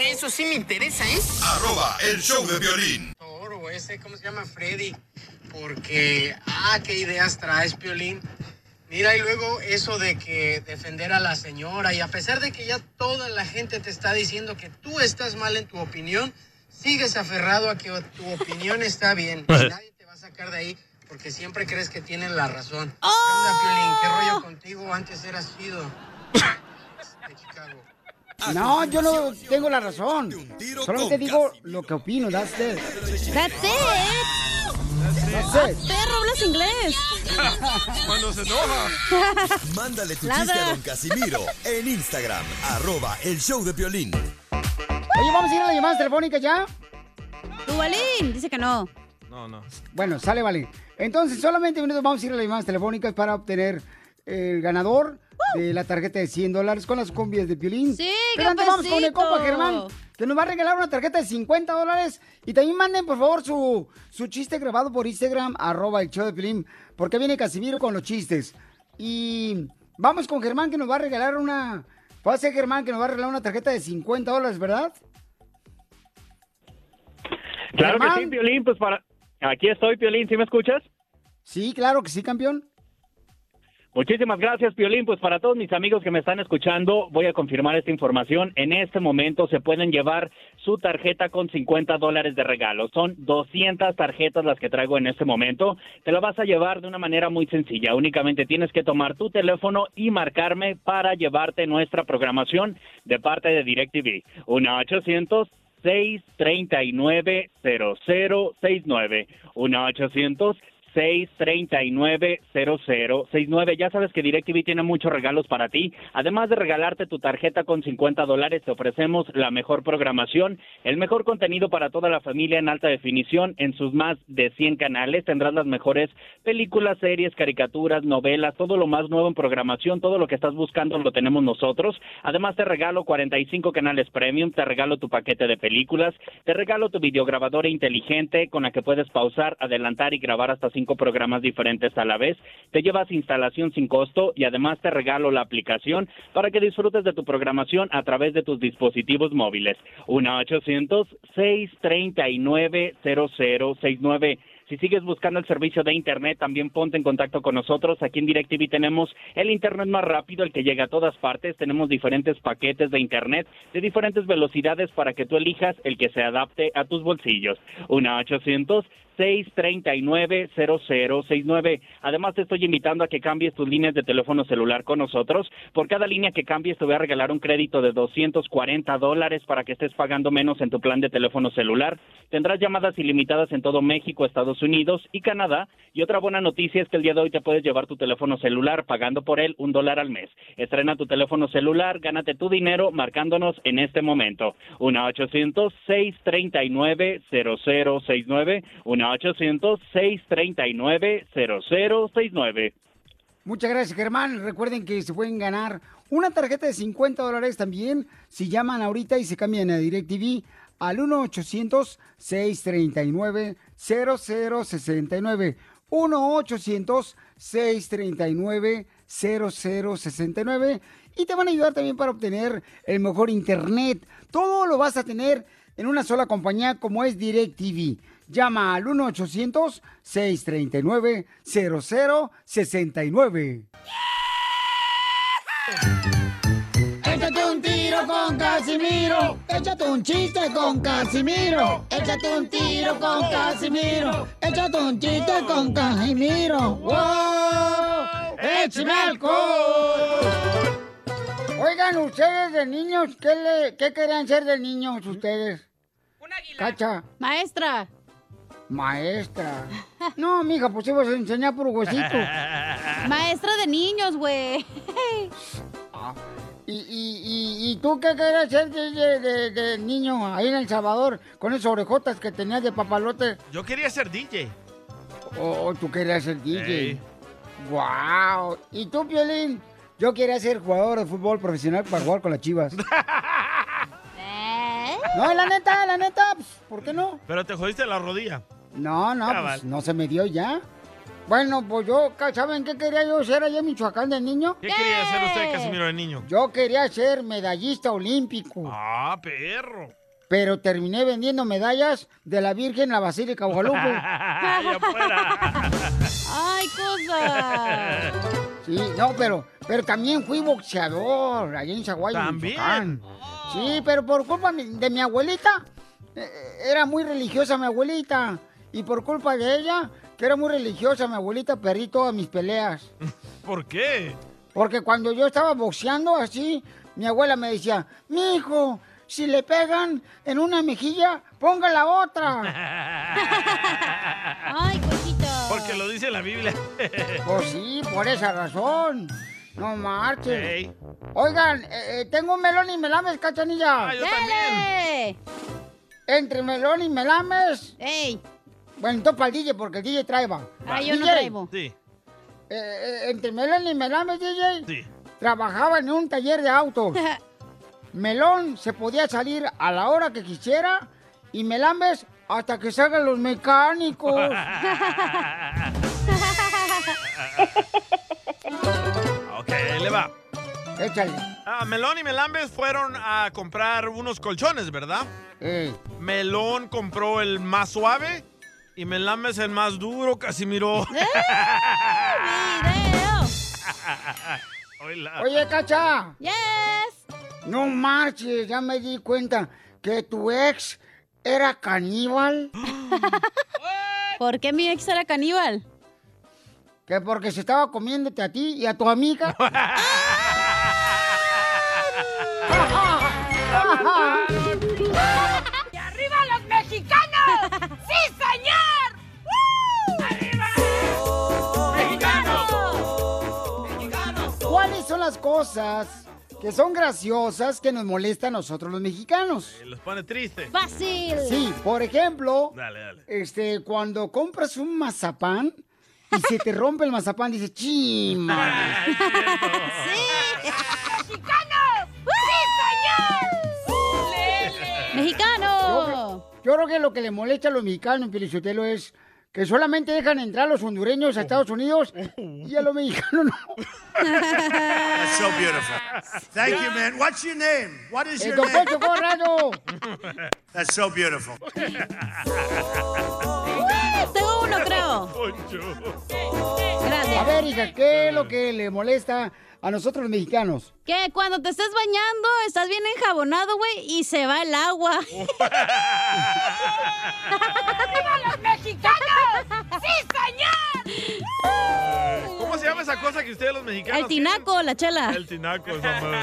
Eso sí me interesa, ¿eh? Arroba el show de violín. Toro, ese, ¿cómo se llama? Freddy. Porque, ah, qué ideas traes, Piolín. Mira, y luego eso de que defender a la señora, y a pesar de que ya toda la gente te está diciendo que tú estás mal en tu opinión, sigues aferrado a que tu opinión está bien. Y nadie te va a sacar de ahí porque siempre crees que tienen la razón. ¿Qué onda, Piolín? ¿Qué rollo contigo? Antes eras chido. Chicago. No, yo no tengo la razón. Solamente digo lo que opino. That's it. That's it. That's Ah, it. perro, hablas inglés. Cuando se enoja. Mándale tu Ladra. chiste a don Casimiro en Instagram. Arroba el show de violín. Oye, ¿vamos a ir a las llamadas telefónicas ya? Tu Balín dice que no. No, no. Bueno, sale, vale. Entonces, solamente minutos vamos a ir a las llamadas telefónicas para obtener el ganador de la tarjeta de 100 dólares con las cumbias de Piolín. Sí, Pero antes vamos con el compa Germán, que nos va a regalar una tarjeta de 50 dólares. Y también manden, por favor, su, su chiste grabado por Instagram, arroba el show de Piolín, porque viene Casimiro con los chistes. Y vamos con Germán, que nos va a regalar una... Puede ser Germán, que nos va a regalar una tarjeta de 50 dólares, ¿verdad? Claro que Germán. sí, Piolín, pues para... Aquí estoy, Piolín, ¿sí me escuchas? Sí, claro que sí, campeón. Muchísimas gracias, Piolín. Pues para todos mis amigos que me están escuchando, voy a confirmar esta información. En este momento se pueden llevar su tarjeta con 50 dólares de regalo. Son 200 tarjetas las que traigo en este momento. Te la vas a llevar de una manera muy sencilla. Únicamente tienes que tomar tu teléfono y marcarme para llevarte nuestra programación de parte de DirecTV. 1 800 639 0069 1 800 639-0069. Ya sabes que DirecTV tiene muchos regalos para ti. Además de regalarte tu tarjeta con 50 dólares, te ofrecemos la mejor programación, el mejor contenido para toda la familia en alta definición en sus más de 100 canales. Tendrás las mejores películas, series, caricaturas, novelas, todo lo más nuevo en programación, todo lo que estás buscando lo tenemos nosotros. Además te regalo 45 canales premium, te regalo tu paquete de películas, te regalo tu videograbadora inteligente con la que puedes pausar, adelantar y grabar hasta cinco programas diferentes a la vez. Te llevas instalación sin costo y además te regalo la aplicación para que disfrutes de tu programación a través de tus dispositivos móviles. 1-800-639-0069. Si sigues buscando el servicio de Internet, también ponte en contacto con nosotros. Aquí en DirecTV tenemos el Internet más rápido, el que llega a todas partes. Tenemos diferentes paquetes de Internet de diferentes velocidades para que tú elijas el que se adapte a tus bolsillos. 1-800. 639-0069. Además, te estoy invitando a que cambies tus líneas de teléfono celular con nosotros. Por cada línea que cambies, te voy a regalar un crédito de 240 dólares para que estés pagando menos en tu plan de teléfono celular. Tendrás llamadas ilimitadas en todo México, Estados Unidos y Canadá. Y otra buena noticia es que el día de hoy te puedes llevar tu teléfono celular pagando por él un dólar al mes. Estrena tu teléfono celular, gánate tu dinero marcándonos en este momento. 1-800-639-0069. 1-800-639-0069. Muchas gracias, Germán. Recuerden que se pueden ganar una tarjeta de 50 dólares también si llaman ahorita y se cambian a DirecTV al 1-800-639-0069. 1-800-639-0069. Y te van a ayudar también para obtener el mejor internet. Todo lo vas a tener en una sola compañía como es DirecTV. Llama al 1-800-639-0069. Échate un tiro con Casimiro. Échate un chiste con Casimiro. Échate un tiro con Casimiro. Échate un chiste con Casimiro. ¡Wow! ¡Échame alcohol! Oigan, ustedes de niños, ¿qué, le, qué querían ser de niños ustedes? Un águila. Cacha. Maestra. Maestra. No, mija, pues ibas a enseñar por huesito. Maestra de niños, güey. ¿Y, y, y, y tú qué querías ser de, de- de- de niño ahí en El Salvador con esas orejotas que tenías de papalote? Yo quería ser DJ. ¿O, o tú querías ser DJ? Ey. ¡Wow! ¿Y tú, Piolín? Yo quería ser jugador de fútbol profesional para jugar con las chivas. No, la neta, la neta, pues, ¿por qué no? Pero te jodiste la rodilla. No, no, pues no se me dio ya. Bueno, pues yo, ¿saben qué quería yo ser allá en Michoacán de niño? ¿Qué quería hacer usted, Casimiro, de niño? Yo quería ser medallista olímpico. Ah, perro. Pero terminé vendiendo medallas de la Virgen en la Basílica Guadalupe. ¡Ay, cosa! Sí, no, pero, pero también fui boxeador allá en Zaguayo, También. Michoacán. Sí, pero por culpa de mi abuelita, eh, era muy religiosa mi abuelita. Y por culpa de ella, que era muy religiosa mi abuelita, perdí todas mis peleas. ¿Por qué? Porque cuando yo estaba boxeando así, mi abuela me decía, mi hijo, si le pegan en una mejilla, ponga la otra. ¡Ay, cosito! Porque lo dice la Biblia. Pues sí, por esa razón. No marches. Ey. Oigan, eh, eh, tengo un melón y melames, cachanilla. Ah, yo también. Entre melón y melames. ¡Ey! Bueno, entonces para el DJ, porque el DJ traeba. Ah, yo no traigo. Sí, eh, eh, entre melón y melames, DJ. sí. Trabajaba en un taller de autos. Melón se podía salir a la hora que quisiera y Melambes hasta que salgan los mecánicos. ok, ahí le va. Échale. Ah, Melón y Melambes fueron a comprar unos colchones, ¿verdad? Melón compró el más suave y Melambes el más duro, Casimiro. Hola. Oye, Cacha. Yes. No marches, ya me di cuenta que tu ex era caníbal. ¿Por qué mi ex era caníbal? Que porque se estaba comiéndote a ti y a tu amiga. las cosas que son graciosas que nos molestan a nosotros los mexicanos? Los pone triste. ¡Fácil! Sí, por ejemplo, Dale, dale. este, cuando compras un mazapán y se te rompe el mazapán, dices, chima. ¡Mexicanos! ¡Sí, señor! ¡Mexicano! Yo creo que lo que le molesta a los mexicanos, Pelichotelo, es que solamente dejan entrar a los hondureños a Estados Unidos y a los mexicanos no. That's so beautiful. Thank you, man. What's your name? What is El your name? Poncho Corrado. That's so beautiful. Tengo uno, creo. A ver, hija, ¿qué es lo que le molesta a nosotros los mexicanos? Que cuando te estés bañando, estás bien enjabonado, güey, y se va el agua. los mexicanos! Llama esa cosa que ustedes los mexicanos El tinaco, la chela. El tinaco, esa madre.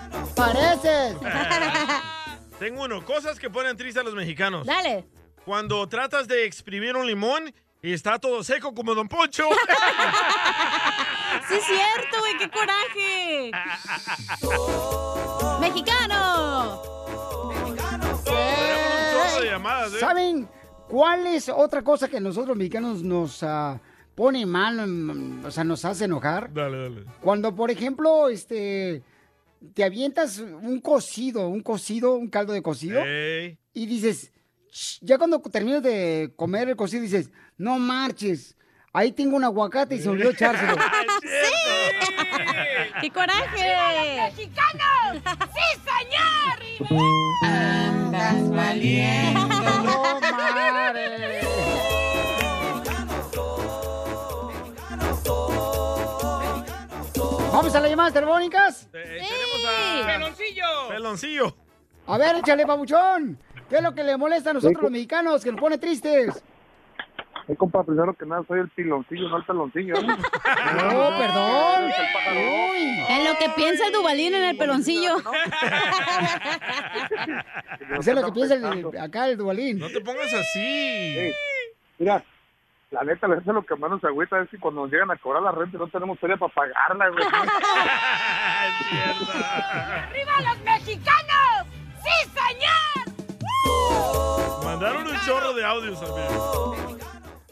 Pareces. Tengo uno. Cosas que ponen triste a los mexicanos. Dale. Cuando tratas de exprimir un limón y está todo seco como Don Poncho. Sí, es cierto, güey, qué coraje. ¡Mexicano! chorro de llamadas, ¿eh? ¿Saben cuál es otra cosa que nosotros mexicanos nos ah, pone mal, mm, o sea, nos hace enojar? Dale, dale. Cuando, por ejemplo, este, te avientas un cocido, un cocido, un caldo de cocido, Ey. y dices, ya cuando terminas de comer el cocido, dices, no marches, ahí tengo un aguacate y se olvidó echárselo. ¡Qué coraje! ¡Mexicanos! ¡Sí, señor! Andas valiendo. No Vamos a las llamadas telefónicas. Tenemos a... ¡Peloncillo! Peloncillo. A ver, échale, babuchón. ¿Qué es lo que le molesta a nosotros los mexicanos, que nos pone tristes? Hey, compa, primero que nada, soy el piloncillo, no el peloncillo. ¿eh? No, perdón. Uy. En lo que piensa el Dubalín en el peloncillo. Eso es lo que piensa el- acá el Dubalín. No te pongas así. Mira, la neta, la neta lo que más nos agüita es que cuando nos llegan a cobrar la renta no tenemos feria para pagarla, güey. ¡Arriba los mexicanos! ¡Sí, señor! Mandaron un chorro de audios también.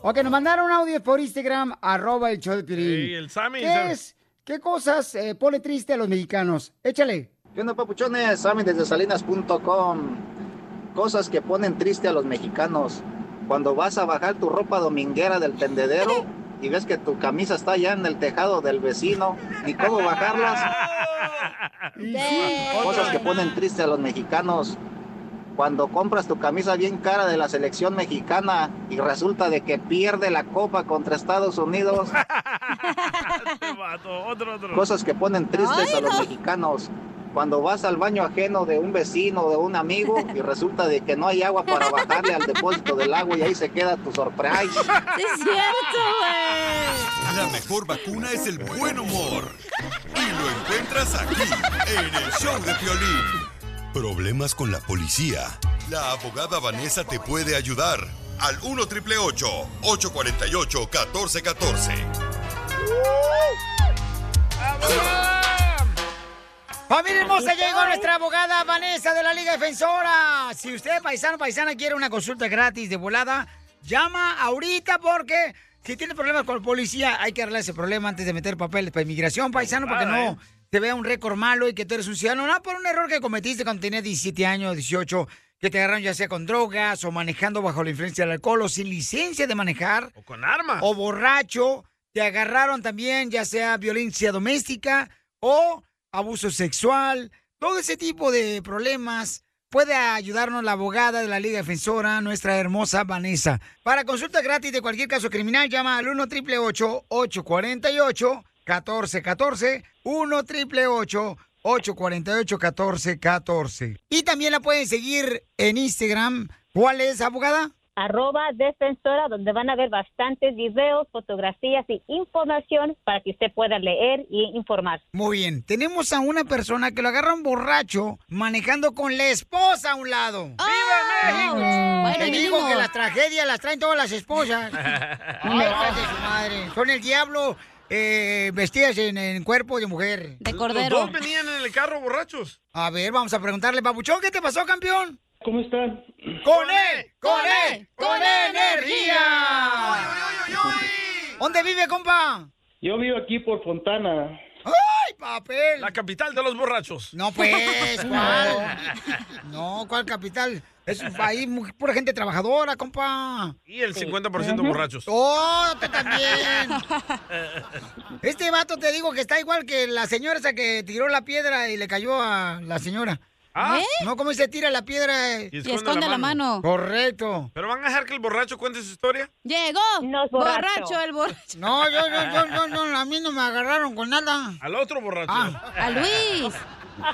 Ok, nos mandaron audios por Instagram, arroba el show de Piolín. Ey, el Sammy, ¿Qué Sammy. es? ¿Qué cosas eh, pone triste a los mexicanos? Échale. ¿Qué onda, papuchones? Sammy desde salinas.com. Cosas que ponen triste a los mexicanos. Cuando vas a bajar tu ropa dominguera del tendedero y ves que tu camisa está ya en el tejado del vecino, ni cómo bajarlas. Cosas que ponen triste a los mexicanos. Cuando compras tu camisa bien cara de la selección mexicana y resulta de que pierde la copa contra Estados Unidos. Otro, otro. Cosas que ponen tristes a los mexicanos. Cuando vas al baño ajeno de un vecino o de un amigo y resulta de que no hay agua para bajarle al depósito del agua y ahí se queda tu surprise. Es cierto, güey. La mejor vacuna es el buen humor. Y lo encuentras aquí, en el show de Piolín. Problemas con la policía. La abogada Vanessa te puede ayudar. Al 1 848 1414 Familia hermosa, llegó nuestra abogada Vanessa de la Liga Defensora. Si usted, paisano, paisana, quiere una consulta gratis de volada, llama ahorita porque si tiene problemas con la policía, hay que arreglar ese problema antes de meter papeles para inmigración, paisano, para que no te vea un récord malo y que tú eres un ciudadano. No, por un error que cometiste cuando tenías 17 años, 18, que te agarraron ya sea con drogas o manejando bajo la influencia del alcohol o sin licencia de manejar. O con armas. O borracho. Te agarraron también ya sea violencia doméstica o abuso sexual. Todo ese tipo de problemas puede ayudarnos la abogada de la Liga Defensora, nuestra hermosa Vanessa. Para consulta gratis de cualquier caso criminal, llama al 1 888 848 1414 1 888 848 1414 Y también la pueden seguir en Instagram. ¿Cuál es, abogada? Arroba defensora, donde van a ver bastantes videos, fotografías y información para que usted pueda leer y informar. Muy bien. Tenemos a una persona que lo agarran borracho manejando con la esposa a un lado. ¡Viva México! Bueno, Te digo que las tragedias las traen todas las esposas. De su madre. Son el diablo eh, vestidas en, en cuerpo de mujer. De Los dos venían en el carro borrachos. A ver, vamos a preguntarle, Papuchón, ¿qué te pasó, campeón? ¿Cómo están? ¡Con él! ¡Con él! ¡Con energía! ¿Dónde vive, compa? Yo vivo aquí por Fontana. ¡Ay, papel. La capital de los borrachos. No, pues, ¿cuál? No, ¿cuál capital? Es ahí muy- pura gente trabajadora, compa. Y el 50% borrachos. ¡Oh, tú también! Este vato te digo que está igual que la señora esa que tiró la piedra y le cayó a la señora. Ah. ¿Eh? No, ¿cómo se tira la piedra? Y esconde esconde la la mano. Correcto. ¿Pero van a dejar que el borracho cuente su historia? Llegó. es borracho. borracho. el borracho. No, yo, yo, yo, yo, no, a mí no me agarraron con nada. Al otro borracho. a Luis.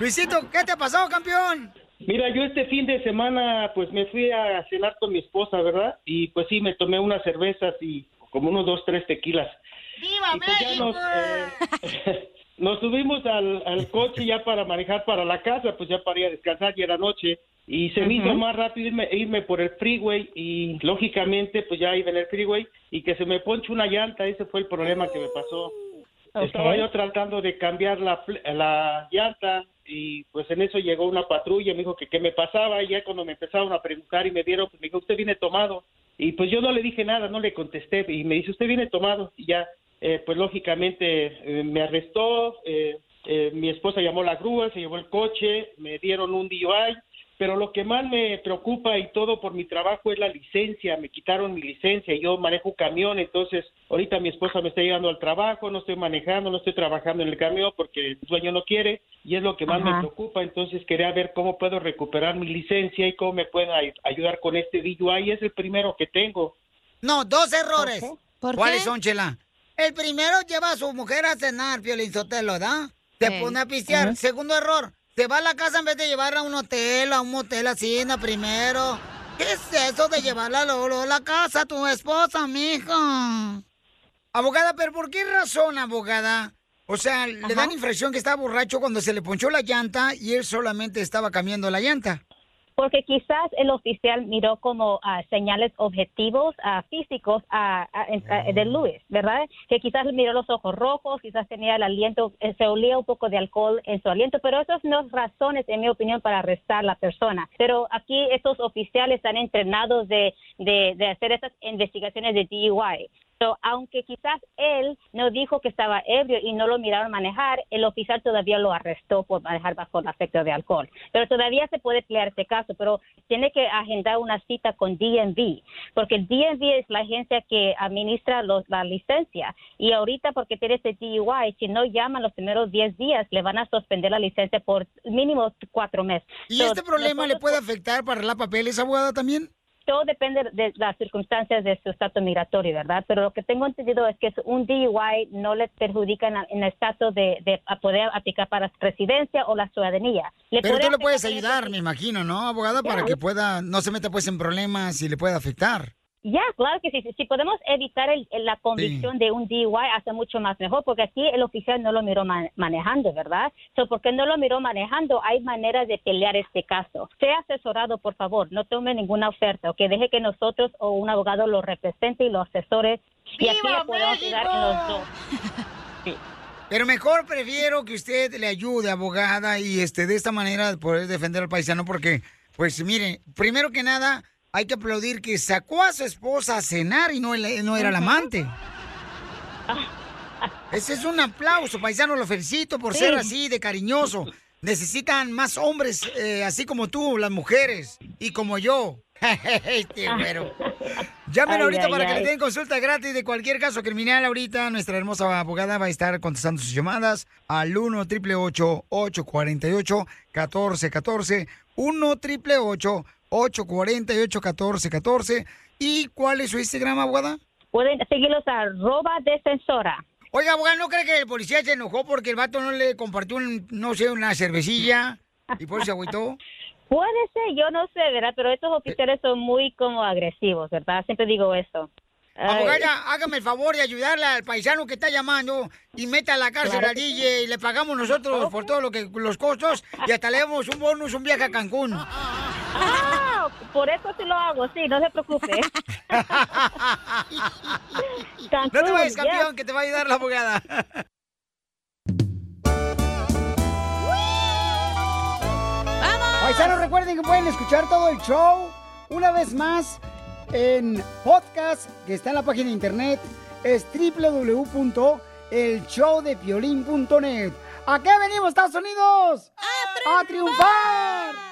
Luisito, ¿qué te pasó, campeón? Mira, yo este fin de semana pues me fui a cenar con mi esposa, ¿verdad? Y pues sí, me tomé unas cervezas y como unos dos, tres tequilas. ¡Viva Y pues ya nos, eh, nos subimos al, al coche ya para manejar para la casa, pues ya para ir a descansar, ya era noche. Y se me hizo más rápido irme, irme por el freeway y lógicamente pues ya iba en el freeway y que se me ponche una llanta, ese fue el problema que me pasó. Estaba yo tratando de cambiar la, la llanta y pues en eso llegó una patrulla, me dijo que qué me pasaba y ya cuando me empezaron a preguntar y me dieron, pues me dijo, usted viene tomado. Y pues yo no le dije nada, no le contesté y me dice, usted viene tomado y ya, eh, pues lógicamente eh, me arrestó, eh, eh, mi esposa llamó la grúa, se llevó el coche, me dieron un DUI, pero lo que más me preocupa y todo por mi trabajo es la licencia, me quitaron mi licencia, yo manejo un camión, entonces ahorita mi esposa me está llegando al trabajo, no estoy manejando, no estoy trabajando en el camión porque el dueño no quiere y es lo que más Ajá. me preocupa, entonces quería ver cómo puedo recuperar mi licencia y cómo me pueden ay- ayudar con este DUI, es el primero que tengo. No, dos errores. ¿Por ¿Cuáles qué? son, Chela? El primero lleva a su mujer a cenar, Piolín Sotelo, ¿da? Se Sí. pone a pistear. Segundo error, se va a la casa en vez de llevarla a un hotel, a un motel así, na primero. ¿Qué es eso de llevarla luego a la casa a tu esposa, mija? Abogada, ¿pero por qué razón, abogada? O sea, le Ajá. dan infracción que está borracho cuando se le ponchó la llanta y él solamente estaba cambiando la llanta. Porque quizás el oficial miró como ah, señales objetivos ah, físicos ah, de Luis, ¿verdad? Que quizás miró los ojos rojos, quizás tenía el aliento, eh, se olía un poco de alcohol en su aliento, pero esas no son razones, en mi opinión, para arrestar a la persona. Pero aquí estos oficiales están entrenados de, de, de hacer esas investigaciones de DUI. So, aunque quizás él no dijo que estaba ebrio y no lo miraron manejar, el oficial todavía lo arrestó por manejar bajo el efecto de alcohol. Pero todavía se puede pelear este caso, pero tiene que agendar una cita con DMV, porque el DMV es la agencia que administra los, la licencia. Y ahorita, porque tiene este DUI, si no llaman los primeros 10 días, le van a suspender la licencia por mínimo cuatro meses. ¿Y So, este problema le puede afectar para la papeles, abogada, también? Todo depende de las circunstancias de su estatus migratorio, ¿verdad? Pero lo que tengo entendido es que un DUI no le perjudica en, en el estatus de, de a poder aplicar para residencia o la ciudadanía. Le Pero tú le puedes ayudar, me imagino, ¿no, abogada? Para que pueda, no se meta pues en problemas y le pueda afectar. Ya, claro que sí. Si- podemos evitar el- el- la convicción de un DUI, hace mucho más mejor, porque aquí el oficial no lo miró ma- manejando, ¿verdad? So, porque no lo miró manejando, hay maneras de pelear este caso. Sea asesorado, por favor, no tome ninguna oferta, o que deje que nosotros o un abogado lo represente y lo asesore, y aquí ¡Viva le podemos ayudar en los dos. Pero mejor prefiero que usted le ayude, abogada, y este de esta manera poder defender al paisano, porque, pues miren, primero que nada, hay que aplaudir que sacó a su esposa a cenar y no, era el amante. Ese es un aplauso, paisano, lo felicito por ser Sí. así de cariñoso. Necesitan más hombres eh, así como tú, las mujeres, y como yo. este güero. Llamen Ay, ahorita ay, para que le den consulta gratis de cualquier caso criminal. Ahorita nuestra hermosa abogada va a estar contestando sus llamadas al 1 888 848 1414 1 888 848 1414 ¿Y cuál es su Instagram, abogada? Pueden seguirlos a arroba defensora. Oiga, abogada, ¿no cree que el policía se enojó porque el vato no le compartió, un, no sé, una cervecilla? Y por eso se agüitó. Puede ser, yo no sé, ¿verdad? Pero estos oficiales son muy como agresivos, ¿verdad? Siempre digo eso. Ay. Abogada, hágame el favor de ayudarle al paisano que está llamando y meta a la cárcel Claro al DJ y le pagamos nosotros por todo lo que los costos y hasta le damos un bonus, un viaje a Cancún. Ah, por eso sí lo hago, sí, no se preocupe. No te vayas, ya. campeón, que te va a ayudar la abogada. Paisanos, recuerden que pueden escuchar todo el show una vez más en podcast que está en la página de internet. Es www.elshowdepiolín.net. ¿A qué venimos, Estados Unidos? ¡A triunfar!